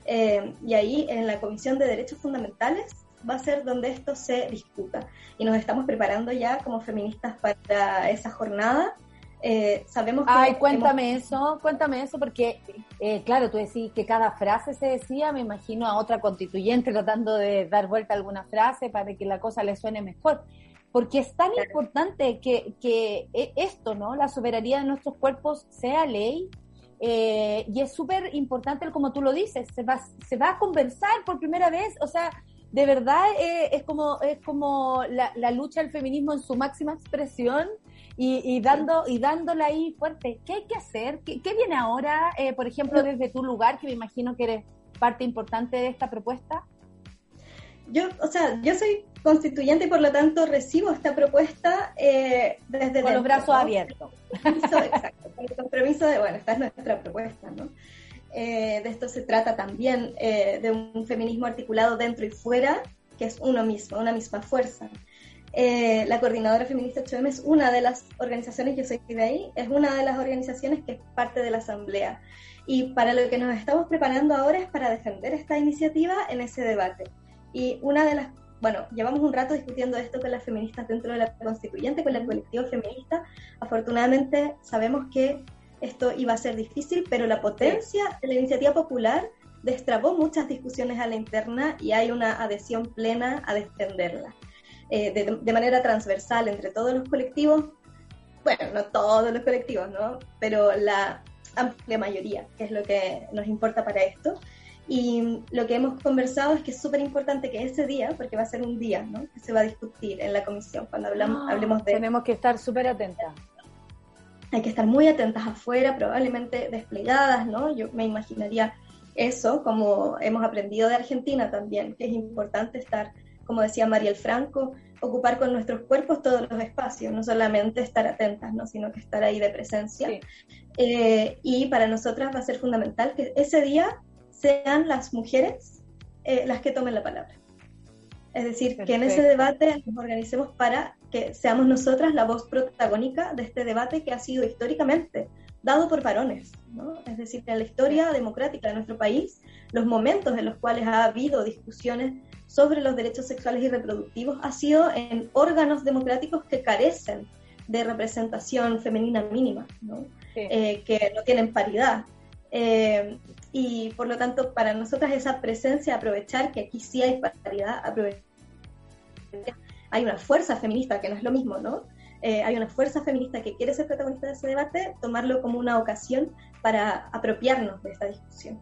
Eh, y ahí en la Comisión de Derechos Fundamentales va a ser donde esto se discuta. Y nos estamos preparando ya como feministas para esa jornada. Eh, sabemos que Ay, cuéntame eso, cuéntame eso, porque, eh, claro, tú decís que cada frase se decía, me imagino a otra constituyente tratando de dar vuelta a alguna frase para que la cosa le suene mejor. Porque es tan importante que, que e, esto, ¿no? La soberanía de nuestros cuerpos sea ley eh, y es súper importante, como tú lo dices, se va, se va a conversar por primera vez, o sea, de verdad eh, es como es como la, lucha del feminismo en su máxima expresión y, dando y dándola ahí fuerte. ¿Qué hay que hacer? ¿Qué, viene ahora, eh, por ejemplo, desde tu lugar, que me imagino que eres parte importante de esta propuesta? Yo, o sea, yo soy constituyente y por lo tanto recibo esta propuesta eh, desde... Con los brazos abiertos. Exacto, con el compromiso de, bueno, esta es nuestra propuesta, ¿no? Eh, de esto se trata también eh, de un feminismo articulado dentro y fuera, que es uno mismo, una misma fuerza. Eh, la coordinadora feminista 8M es una de las organizaciones, yo soy de ahí, es una de las organizaciones que es parte de la asamblea. Y para lo que nos estamos preparando ahora es para defender esta iniciativa en ese debate. Y una de las, bueno, llevamos un rato discutiendo esto con las feministas dentro de la constituyente, con el colectivo feminista. Afortunadamente sabemos que esto iba a ser difícil, pero la potencia de la iniciativa popular destrabó muchas discusiones a la interna y hay una adhesión plena a defenderla. Eh, de, manera transversal entre todos los colectivos, bueno, no todos los colectivos, ¿no? Pero la amplia mayoría, que es lo que nos importa para esto. Y lo que hemos conversado es que es súper importante que ese día, porque va a ser un día, ¿no? Que se va a discutir en la comisión cuando hablamos, ah, hablemos de... Tenemos que estar súper atentas hay que estar muy atentas afuera, probablemente desplegadas, ¿no? Yo me imaginaría eso, como hemos aprendido de Argentina también, que es importante estar, como decía Mariel Franco, ocupar con nuestros cuerpos todos los espacios, no solamente estar atentas, ¿no? sino que estar ahí de presencia. Eh, y para nosotras va a ser fundamental que ese día sean las mujeres eh, las que tomen la palabra. Es decir, que en ese debate nos organicemos para que seamos nosotras la voz protagónica de este debate que ha sido históricamente dado por varones. ¿no? Es decir, en la historia democrática de nuestro país, los momentos en los cuales ha habido discusiones sobre los derechos sexuales y reproductivos ha sido en órganos democráticos que carecen de representación femenina mínima, ¿no? Sí. Eh, que no tienen paridad. Eh, y por lo tanto, para nosotras esa presencia, aprovechar que aquí sí hay paridad, aprovechar hay una fuerza feminista, que no es lo mismo, ¿no? Eh, hay una fuerza feminista que quiere ser protagonista de ese debate, tomarlo como una ocasión para apropiarnos de esta discusión.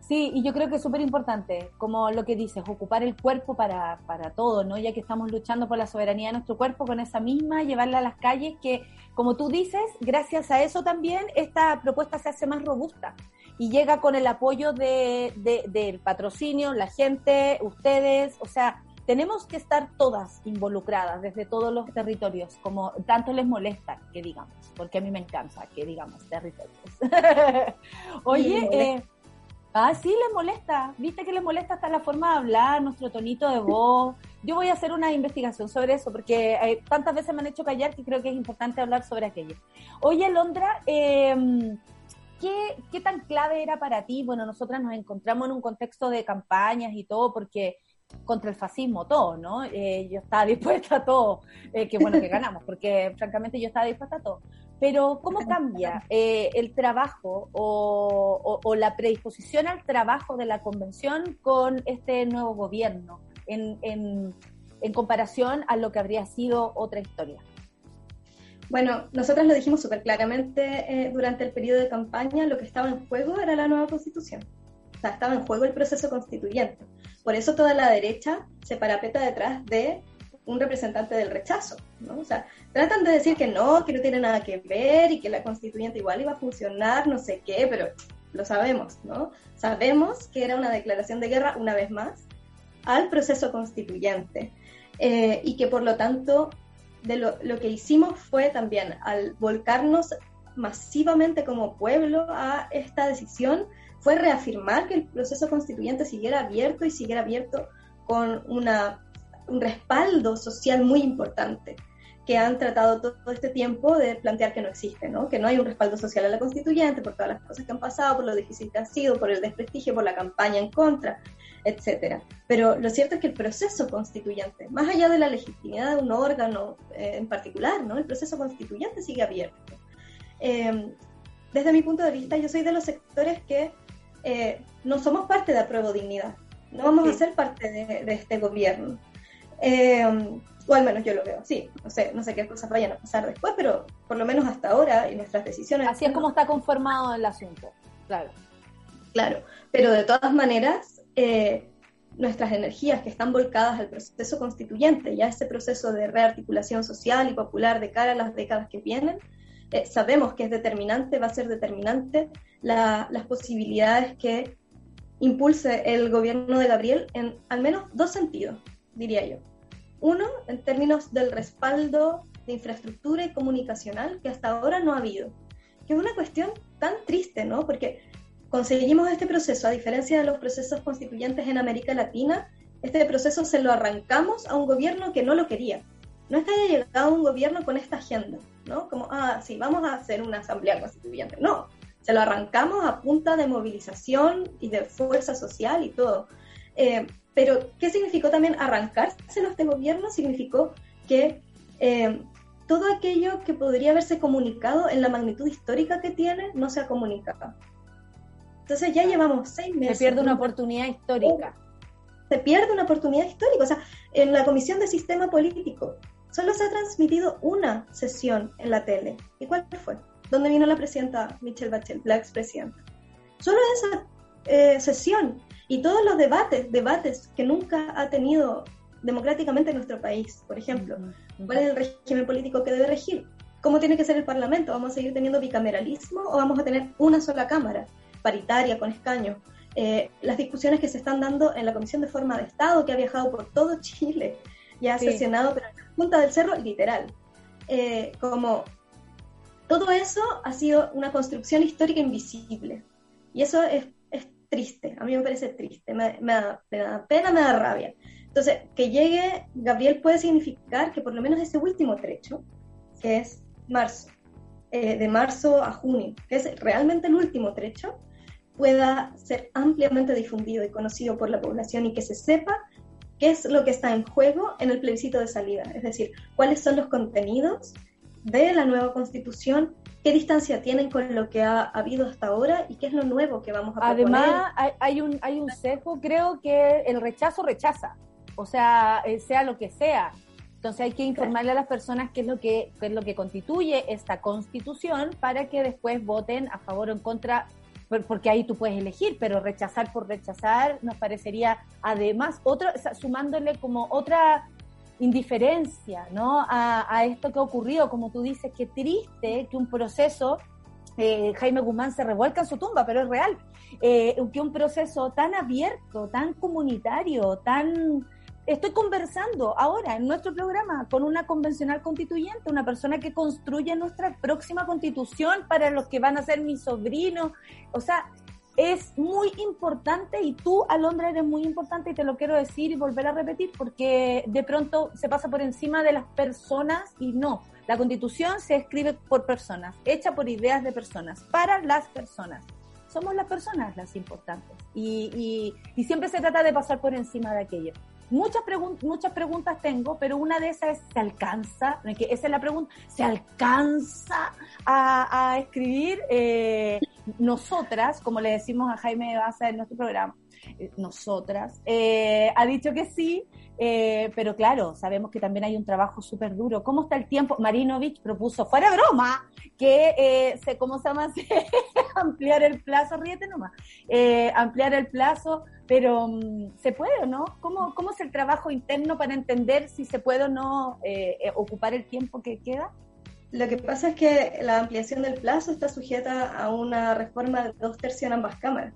Sí, y yo creo que es súper importante, como lo que dices, ocupar el cuerpo para, para todo, ¿no? Ya que estamos luchando por la soberanía de nuestro cuerpo con esa misma, llevarla a las calles, que como tú dices, gracias a eso también esta propuesta se hace más robusta y llega con el apoyo de, de- del patrocinio, la gente, ustedes, o sea, tenemos que estar todas involucradas desde todos los territorios, como tanto les molesta que digamos, porque a mí me encanta que digamos territorios. Oye, eh, ah, sí, les molesta, viste que les molesta hasta la forma de hablar, nuestro tonito de voz. Yo voy a hacer una investigación sobre eso, porque eh, tantas veces me han hecho callar que creo que es importante hablar sobre aquello. Oye, Londra, eh, ¿qué, ¿qué tan clave era para ti? Bueno, nosotras nos encontramos en un contexto de campañas y todo, porque contra el fascismo todo, ¿no? Eh, yo estaba dispuesta a todo, eh, que bueno que ganamos, porque francamente yo estaba dispuesta a todo. Pero ¿cómo cambia eh, el trabajo o, o- o la predisposición al trabajo de la convención con este nuevo gobierno en- en comparación a lo que habría sido otra historia? Bueno, nosotros lo dijimos súper claramente eh, durante el periodo de campaña, lo que estaba en juego era la nueva constitución. O sea, estaba en juego el proceso constituyente. Por eso toda la derecha se parapeta detrás de un representante del rechazo, ¿no? O sea, tratan de decir que no, que no tiene nada que ver y que la constituyente igual iba a funcionar, no sé qué, pero lo sabemos, ¿no? Sabemos que era una declaración de guerra, una vez más, al proceso constituyente eh, y que por lo tanto de lo, que hicimos fue también al volcarnos masivamente como pueblo a esta decisión, fue reafirmar que el proceso constituyente siguiera abierto y siguiera abierto con una, un respaldo social muy importante que han tratado todo este tiempo de plantear que no existe, ¿no? que no hay un respaldo social a la constituyente por todas las cosas que han pasado, por lo difícil que ha sido, por el desprestigio, por la campaña en contra, etcétera. Pero lo cierto es que el proceso constituyente, más allá de la legitimidad de un órgano eh, en particular, ¿no? el proceso constituyente sigue abierto. Eh, desde mi punto de vista, yo soy de los sectores que eh, no somos parte de Apruebo Dignidad, no vamos Sí. a ser parte de, de este gobierno. Eh, o al menos yo lo veo así. No sé, no sé qué cosas vayan a pasar después, pero por lo menos hasta ahora y nuestras decisiones. Así es como está conformado el asunto, claro. Claro, pero de todas maneras, eh, nuestras energías que están volcadas al proceso constituyente y a ese proceso de rearticulación social y popular de cara a las décadas que vienen, eh, sabemos que es determinante, va a ser determinante la- las posibilidades que impulse el gobierno de Gabriel en al menos dos sentidos, diría yo. Uno, en términos del respaldo de infraestructura y comunicacional que hasta ahora no ha habido. Que es una cuestión tan triste, ¿no? Porque conseguimos este proceso, a diferencia de los procesos constituyentes en América Latina, este proceso se lo arrancamos a un gobierno que no lo quería. No es que haya llegado un gobierno con esta agenda, ¿no? Como, ah, sí, vamos a hacer una asamblea constituyente. No, se lo arrancamos a punta de movilización y de fuerza social y todo. Eh, pero, ¿qué significó también arrancárselo a este gobierno? Significó que eh, todo aquello que podría haberse comunicado en la magnitud histórica que tiene no se ha comunicado. Entonces ya llevamos seis Se meses. pierde una oportunidad histórica. se pierde una oportunidad histórica. O sea, en la Comisión de Sistema Político solo se ha transmitido una sesión en la tele. ¿Y cuál fue? Donde vino la presidenta Michelle Bachelet, la expresidenta. Solo esa eh, sesión y todos los debates, debates que nunca ha tenido democráticamente nuestro país, por ejemplo. ¿Cuál es el régimen político que debe regir? ¿Cómo tiene que ser el Parlamento? ¿Vamos a seguir teniendo bicameralismo o vamos a tener una sola Cámara, paritaria, con escaños? Eh, las discusiones que se están dando en la Comisión de Forma de Estado, que ha viajado por todo Chile y ha Sí. sesionado, pero en la Punta del Cerro, literal. Eh, como todo eso ha sido una construcción histórica invisible. Y eso es, es triste, a mí me parece triste, me, me da, me da pena, me da rabia. Entonces, que llegue Gabriel puede significar que por lo menos ese último trecho, que es marzo, eh, de marzo a junio, que es realmente el último trecho, pueda ser ampliamente difundido y conocido por la población y que se sepa qué es lo que está en juego en el plebiscito de salida, es decir, cuáles son los contenidos de la nueva constitución, qué distancia tienen con lo que ha habido hasta ahora y qué es lo nuevo que vamos a proponer. Además, hay, un, hay un sesgo, creo que el rechazo rechaza, o sea, eh, sea lo que sea. Entonces hay que informarle a las personas qué es lo que qué es lo que constituye esta constitución para que después voten a favor o en contra, porque ahí tú puedes elegir, pero rechazar por rechazar nos parecería además otro, sumándole como otra indiferencia, ¿no? A, a esto que ha ocurrido, como tú dices, qué triste que un proceso eh, Jaime Guzmán se revuelca en su tumba, pero es real. Eh, que un proceso tan abierto, tan comunitario, tan... Estoy conversando ahora en nuestro programa con una convencional constituyente, una persona que construye nuestra próxima constitución para los que van a ser mis sobrinos. O sea, es muy importante y tú, Alondra, eres muy importante y te lo quiero decir y volver a repetir porque de pronto se pasa por encima de las personas y no. La constitución se escribe por personas, hecha por ideas de personas, para las personas. Somos las personas las importantes y, y, y siempre se trata de pasar por encima de aquello. Muchas, pregun muchas preguntas tengo, pero una de esas es, ¿se alcanza? Que esa es la pregunta, ¿se alcanza a, a escribir eh, nosotras, como le decimos a Jaime Baza en nuestro programa? eh, Nosotras, eh, ha dicho que sí, eh, pero claro, sabemos que también hay un trabajo súper duro. ¿Cómo está el tiempo? Marinovich propuso, fuera broma, que eh, se, ¿cómo se llama? ampliar el plazo, ríete nomás, eh, ampliar el plazo, pero mm, ¿se puede o no? ¿Cómo, ¿Cómo es el trabajo interno para entender si se puede o no eh, ocupar el tiempo que queda? Lo que pasa es que la ampliación del plazo está sujeta a una reforma de dos tercios en ambas cámaras,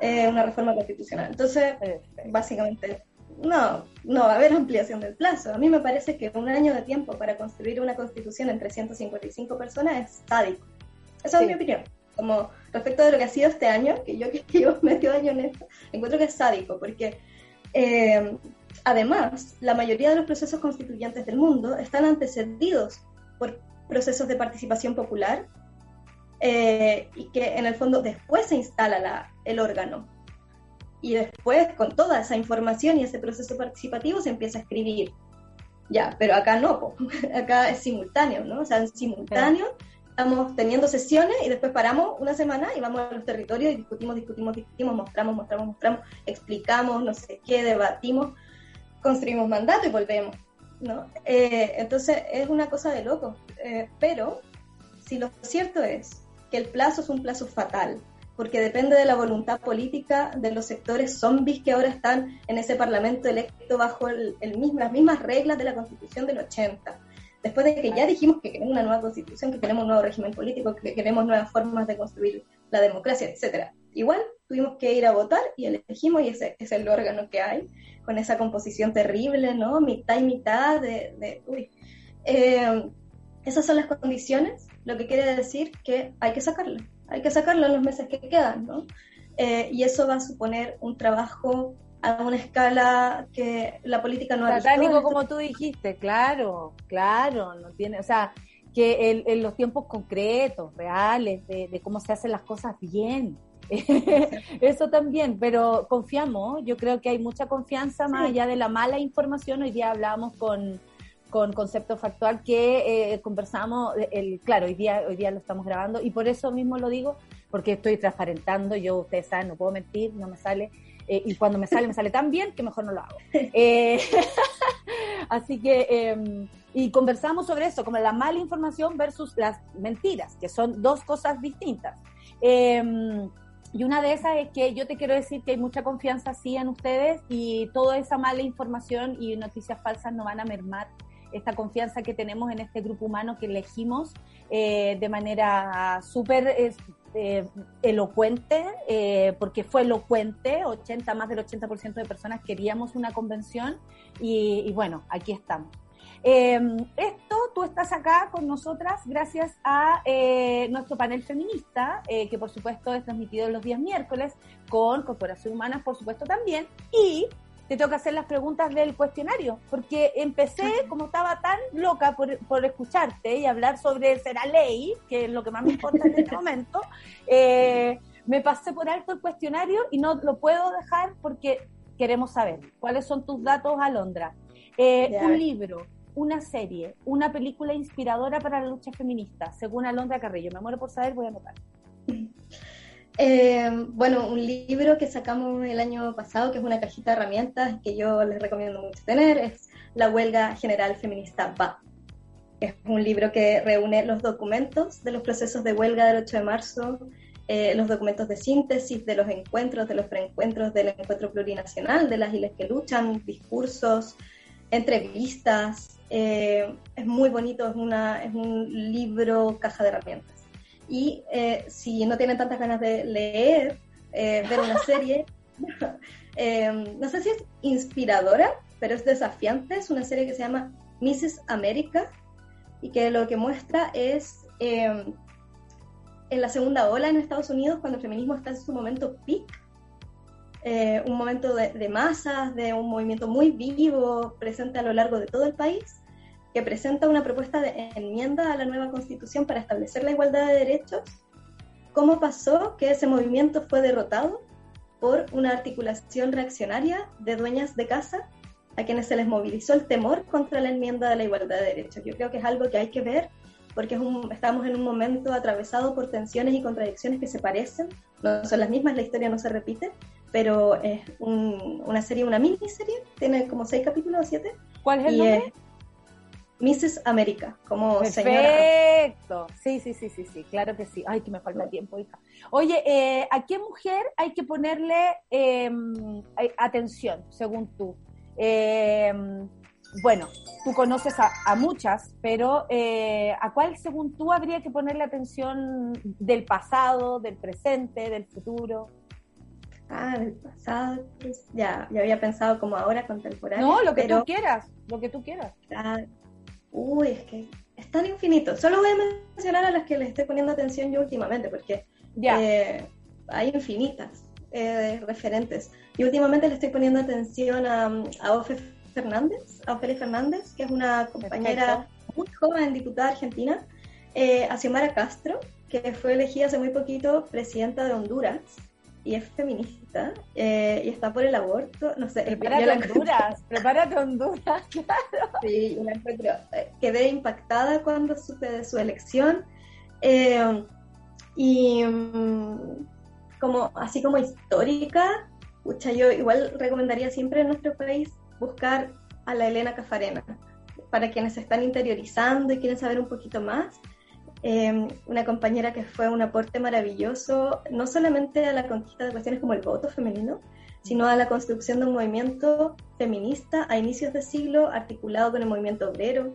eh, una reforma constitucional. Entonces, básicamente, no, no va a haber ampliación del plazo. A mí me parece que un año de tiempo para construir una constitución en 355 personas es sádico. Esa Sí. es mi opinión. Como respecto de lo que ha sido este año, que yo que llevo medio año en esto, encuentro que es sádico, porque eh, además la mayoría de los procesos constituyentes del mundo están antecedidos por procesos de participación popular eh, y que en el fondo después se instala la- el órgano. Y después, con toda esa información y ese proceso participativo, se empieza a escribir. Ya, pero acá no, acá es simultáneo, ¿no? O sea, en simultáneo estamos teniendo sesiones y después paramos una semana y vamos a los territorios y discutimos, discutimos, discutimos, mostramos, mostramos, mostramos, explicamos, no sé qué, debatimos, construimos mandato y volvemos, ¿no? Eh, entonces es una cosa de loco. Eh, pero si lo cierto es que el plazo es un plazo fatal, porque depende de la voluntad política de los sectores zombies que ahora están en ese parlamento electo bajo el, mismo, las mismas reglas de la constitución del 80. Después de que ya dijimos que queremos una nueva constitución, que queremos un nuevo régimen político, que queremos nuevas formas de construir la democracia, etcétera. Igual tuvimos que ir a votar y elegimos y ese es el órgano que hay, con esa composición terrible, ¿no? Mitad y mitad de... de uy. Eh, esas son las condiciones, lo que quiere decir que hay que sacarlo, hay que sacarlo en los meses que quedan, ¿no? Eh, y eso va a suponer un trabajo a una escala que la política no ha visto. Satánico, como tú dijiste, claro, claro, no tiene, o sea, que el- en los tiempos concretos, reales, de, de cómo se hacen las cosas bien. Eso también, pero confiamos, yo creo que hay mucha confianza más Sí. allá de la mala información. Hoy día hablábamos con, con Concepto Factual que eh, conversamos, el, claro, hoy día, hoy día lo estamos grabando y por eso mismo lo digo, porque estoy transparentando, yo, ustedes saben, no puedo mentir, no me sale, eh, y cuando me sale, me sale tan bien que mejor no lo hago. Eh, así que, eh, y conversamos sobre eso, como la mala información versus las mentiras, que son dos cosas distintas. Eh, y una de esas es que yo te quiero decir que hay mucha confianza sí en ustedes y toda esa mala información y noticias falsas no van a mermar esta confianza que tenemos en este grupo humano que elegimos eh, de manera súper eh, elocuente, eh, porque fue elocuente, 80, más del 80% de personas queríamos una convención y, bueno, aquí estamos. Eh, esto, tú estás acá con nosotras gracias a nuestro panel feminista, que por supuesto es transmitido los días miércoles, con Corporación Humana, por supuesto también, y te tengo que hacer las preguntas del cuestionario, porque empecé, como estaba tan loca por, por escucharte y hablar sobre será ley, que es lo que más me importa en este momento, eh, me pasé por alto el cuestionario y no lo puedo dejar porque queremos saber cuáles son tus datos, Alondra. Eh, un libro, una serie, una película inspiradora para la lucha feminista, según Alondra Carrillo? Me muero por saber, voy a anotar. Eh, bueno, un libro que sacamos el año pasado, que es una cajita de herramientas que yo les recomiendo mucho tener, es La Huelga General Feminista Va. Es un libro que reúne los documentos de los procesos de huelga del 8 de marzo, eh, los documentos de síntesis de los encuentros, de los preencuentros del encuentro plurinacional, de las islas que luchan, discursos, entrevistas. Eh, es muy bonito, es, una, es un libro caja de herramientas. Y eh, si no tienen tantas ganas de leer, ver una serie, no sé si es inspiradora, pero es desafiante. Es una serie que se llama Mrs. America y que lo que muestra es en la segunda ola en Estados Unidos, cuando el feminismo está en su momento peak, eh, un momento de, masas, de un movimiento muy vivo, presente a lo largo de todo el país, que presenta una propuesta de enmienda a la nueva constitución para establecer la igualdad de derechos. ¿Cómo pasó que ese movimiento fue derrotado por una articulación reaccionaria de dueñas de casa a quienes se les movilizó el temor contra la enmienda de la igualdad de derechos? Yo creo que es algo que hay que ver porque es un, estamos en un momento atravesado por tensiones y contradicciones que se parecen, no son las mismas, la historia no se repite, pero es una serie, una miniserie, tiene como seis capítulos o siete. ¿Cuál es el nombre? Mrs. América, como Perfecto. Sí, sí, sí, sí, sí, claro que sí. Ay, que me falta tiempo, hija. Oye, eh, ¿a qué mujer hay que ponerle em, atención, según tú? Eh, bueno, tú conoces a, muchas, pero eh, ¿a cuál, según tú, habría que ponerle atención del pasado, del presente, del futuro? Ah, del pasado, pues, ya, ya había pensado como ahora contemporáneo. No, lo que tú quieras, lo que tú quieras. Ah, uy, es que es tan infinito. Solo voy a mencionar a las que les estoy poniendo atención yo últimamente, porque eh, hay infinitas eh, referentes. Y últimamente le estoy poniendo atención a, a Ofe Fernández, a Ofelia Fernández, que es una compañera muy joven, diputada argentina, eh, a Xiomara Castro, que fue elegida hace muy poquito presidenta de Honduras y es feminista eh, y está por el aborto. No sé, prepárate Honduras, prepárate Honduras, claro. Sí, la encuentro, eh, quedé impactada cuando supe de su elección. y mm, como así como histórica, pucha, yo igual recomendaría siempre en nuestro país buscar a la Elena Cafarena. Para quienes están interiorizando y quieren saber un poquito más, eh, una compañera que fue un aporte maravilloso, no solamente a la conquista de cuestiones como el voto femenino, sino a la construcción de un movimiento feminista a inicios de siglo, articulado con el movimiento obrero,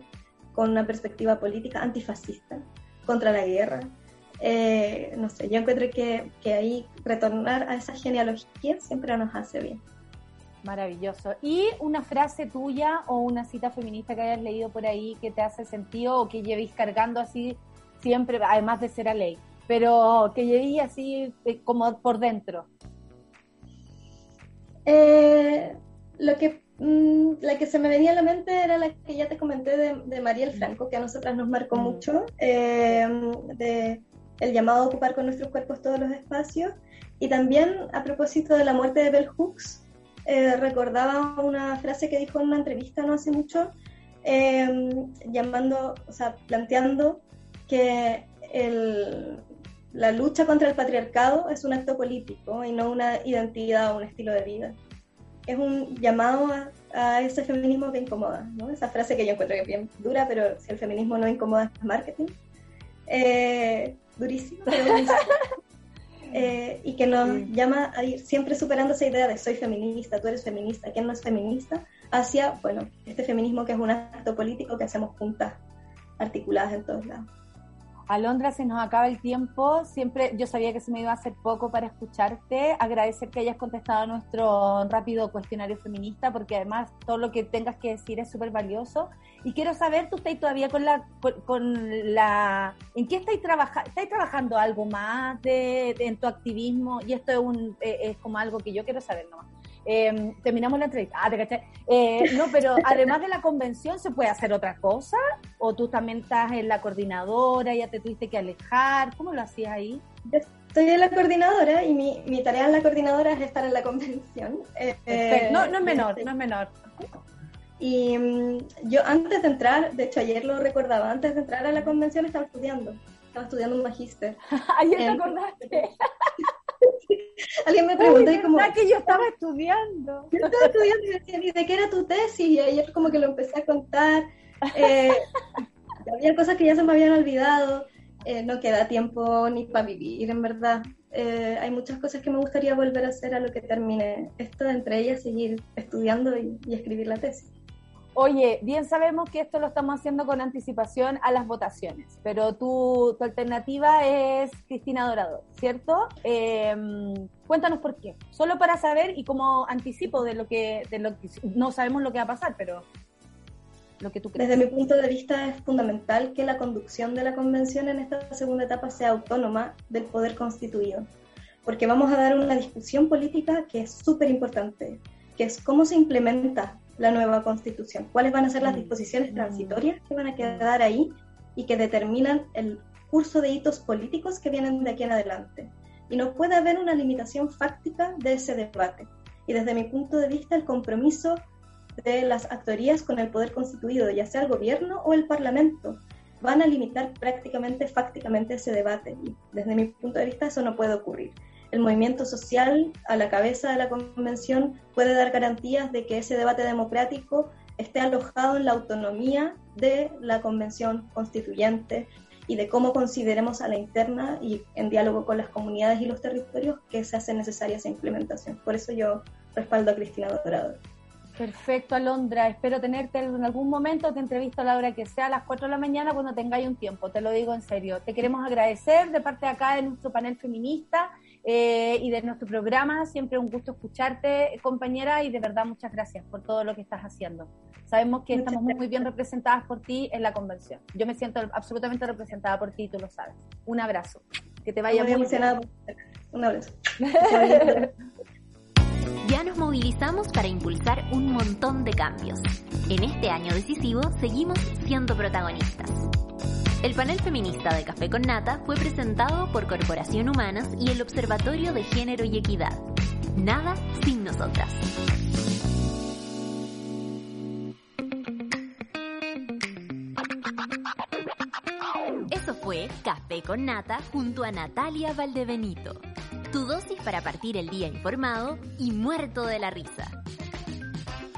con una perspectiva política antifascista, contra la guerra. Eh, no sé, yo encuentro que, que ahí retornar a esa genealogía siempre nos hace bien. Maravilloso. ¿Y una frase tuya o una cita feminista que hayas leído por ahí que te hace sentido o que llevéis cargando así siempre, además de ser a ley, pero que llevéis así eh, como por dentro? Eh, lo que mm, la que se me venía a la mente era la que ya te comenté de, de Mariel Franco, que a nosotras nos marcó mucho, eh, de el llamado a ocupar con nuestros cuerpos todos los espacios. Y también a propósito de la muerte de Bell Hooks, eh, recordaba una frase que dijo en una entrevista no hace mucho, em, llamando, o sea, planteando que la lucha contra el patriarcado es un acto político y no una identidad o un estilo de vida. Es un llamado a, ese feminismo que incomoda, ¿no? Esa frase que yo encuentro que es bien dura, pero si el feminismo no incomoda es marketing. Eh, durísimo, pero Eh, y que nos llama a ir siempre superando esa idea de soy feminista, tú eres feminista, ¿quién no es feminista? Hacia, bueno, este feminismo que es un acto político que hacemos juntas, articuladas en todos lados. Alondra, se nos acaba el tiempo. Siempre yo sabía que se me iba a hacer poco para escucharte. Agradecer que hayas contestado nuestro rápido cuestionario feminista, porque además todo lo que tengas que decir es súper valioso. Y quiero saber, ¿tú estás todavía con la... Con la ¿En qué estáis trabajando? ¿Estáis trabajando algo más de, en tu activismo? Y esto es, un, eh, es como algo que yo quiero saber nomás. Em, terminamos la entrevista. Ah, te eh, no, pero además de la convención, ¿se puede hacer otra cosa? ¿O tú también estás en la coordinadora, ya te tuviste que alejar? ¿Cómo lo hacías ahí? estoy en la coordinadora y mi, mi, tarea en la coordinadora es estar en la convención. Eh, no, no es menor, no es menor. Y mm, yo antes de entrar, de hecho ayer lo recordaba, antes de entrar a la convención estaba estudiando, estaba estudiando un magíster. Ayer te Em, acordaste. Alguien me preguntó Uy, y como, ¿verdad que yo estaba estudiando. yo estaba estudiando y decían, ¿y de qué era tu tesis? Y ayer como que lo empecé a contar. Eh, había cosas que ya se me habían olvidado. Eh, no queda tiempo ni para vivir, en verdad. Eh, hay muchas cosas que me gustaría volver a hacer a lo que termine esto, entre ellas seguir estudiando y, y escribir la tesis. Oye, bien sabemos que esto lo estamos haciendo con anticipación a las votaciones, pero tu, tu alternativa es Cristina Dorador, ¿cierto? Eh, cuéntanos por qué. Solo para saber y como anticipo de lo que, de lo que no sabemos lo que va a pasar, pero lo que tú crees. Desde mi punto de vista es fundamental que la conducción de la convención en esta segunda etapa sea autónoma del poder constituido, porque vamos a dar una discusión política que es súper importante, que es cómo se implementa la nueva constitución, cuáles van a ser las disposiciones transitorias que van a quedar ahí y que determinan el curso de hitos políticos que vienen de aquí en adelante. Y no puede haber una limitación fáctica de ese debate. Y desde mi punto de vista, el compromiso de las actorías con el poder constituido, ya sea el gobierno o el parlamento, van a limitar prácticamente, fácticamente ese debate. Y desde mi punto de vista eso no puede ocurrir. El movimiento social a la cabeza de la convención puede dar garantías de que ese debate democrático esté alojado en la autonomía de la convención constituyente y de cómo consideremos a la interna y en diálogo con las comunidades y los territorios que se hace necesaria esa implementación. Por eso yo respaldo a Cristina Dorado. Perfecto, Alondra. Espero tenerte en algún momento. Te entrevisto a la hora que sea, a las 4 de la mañana, cuando tengáis un tiempo. Te lo digo en serio. Te queremos agradecer de parte de acá de nuestro panel feminista eh, y de nuestro programa. Siempre un gusto escucharte, compañera, y de verdad muchas gracias por todo lo que estás haciendo. Sabemos que Muchas estamos muy, muy bien representadas por ti en la convención. Yo me siento absolutamente representada por ti, tú lo sabes. Un abrazo. Que te vaya Muy muy bien. Un abrazo. Ya nos movilizamos para impulsar un montón de cambios. En este año decisivo seguimos siendo protagonistas. El panel feminista de Café con Nata fue presentado por Corporación Humanas y el Observatorio de Género y Equidad. Nada sin nosotras. Eso fue Café con Nata junto a Natalia Valdebenito. Tu dosis para partir el día informado y muerto de la risa.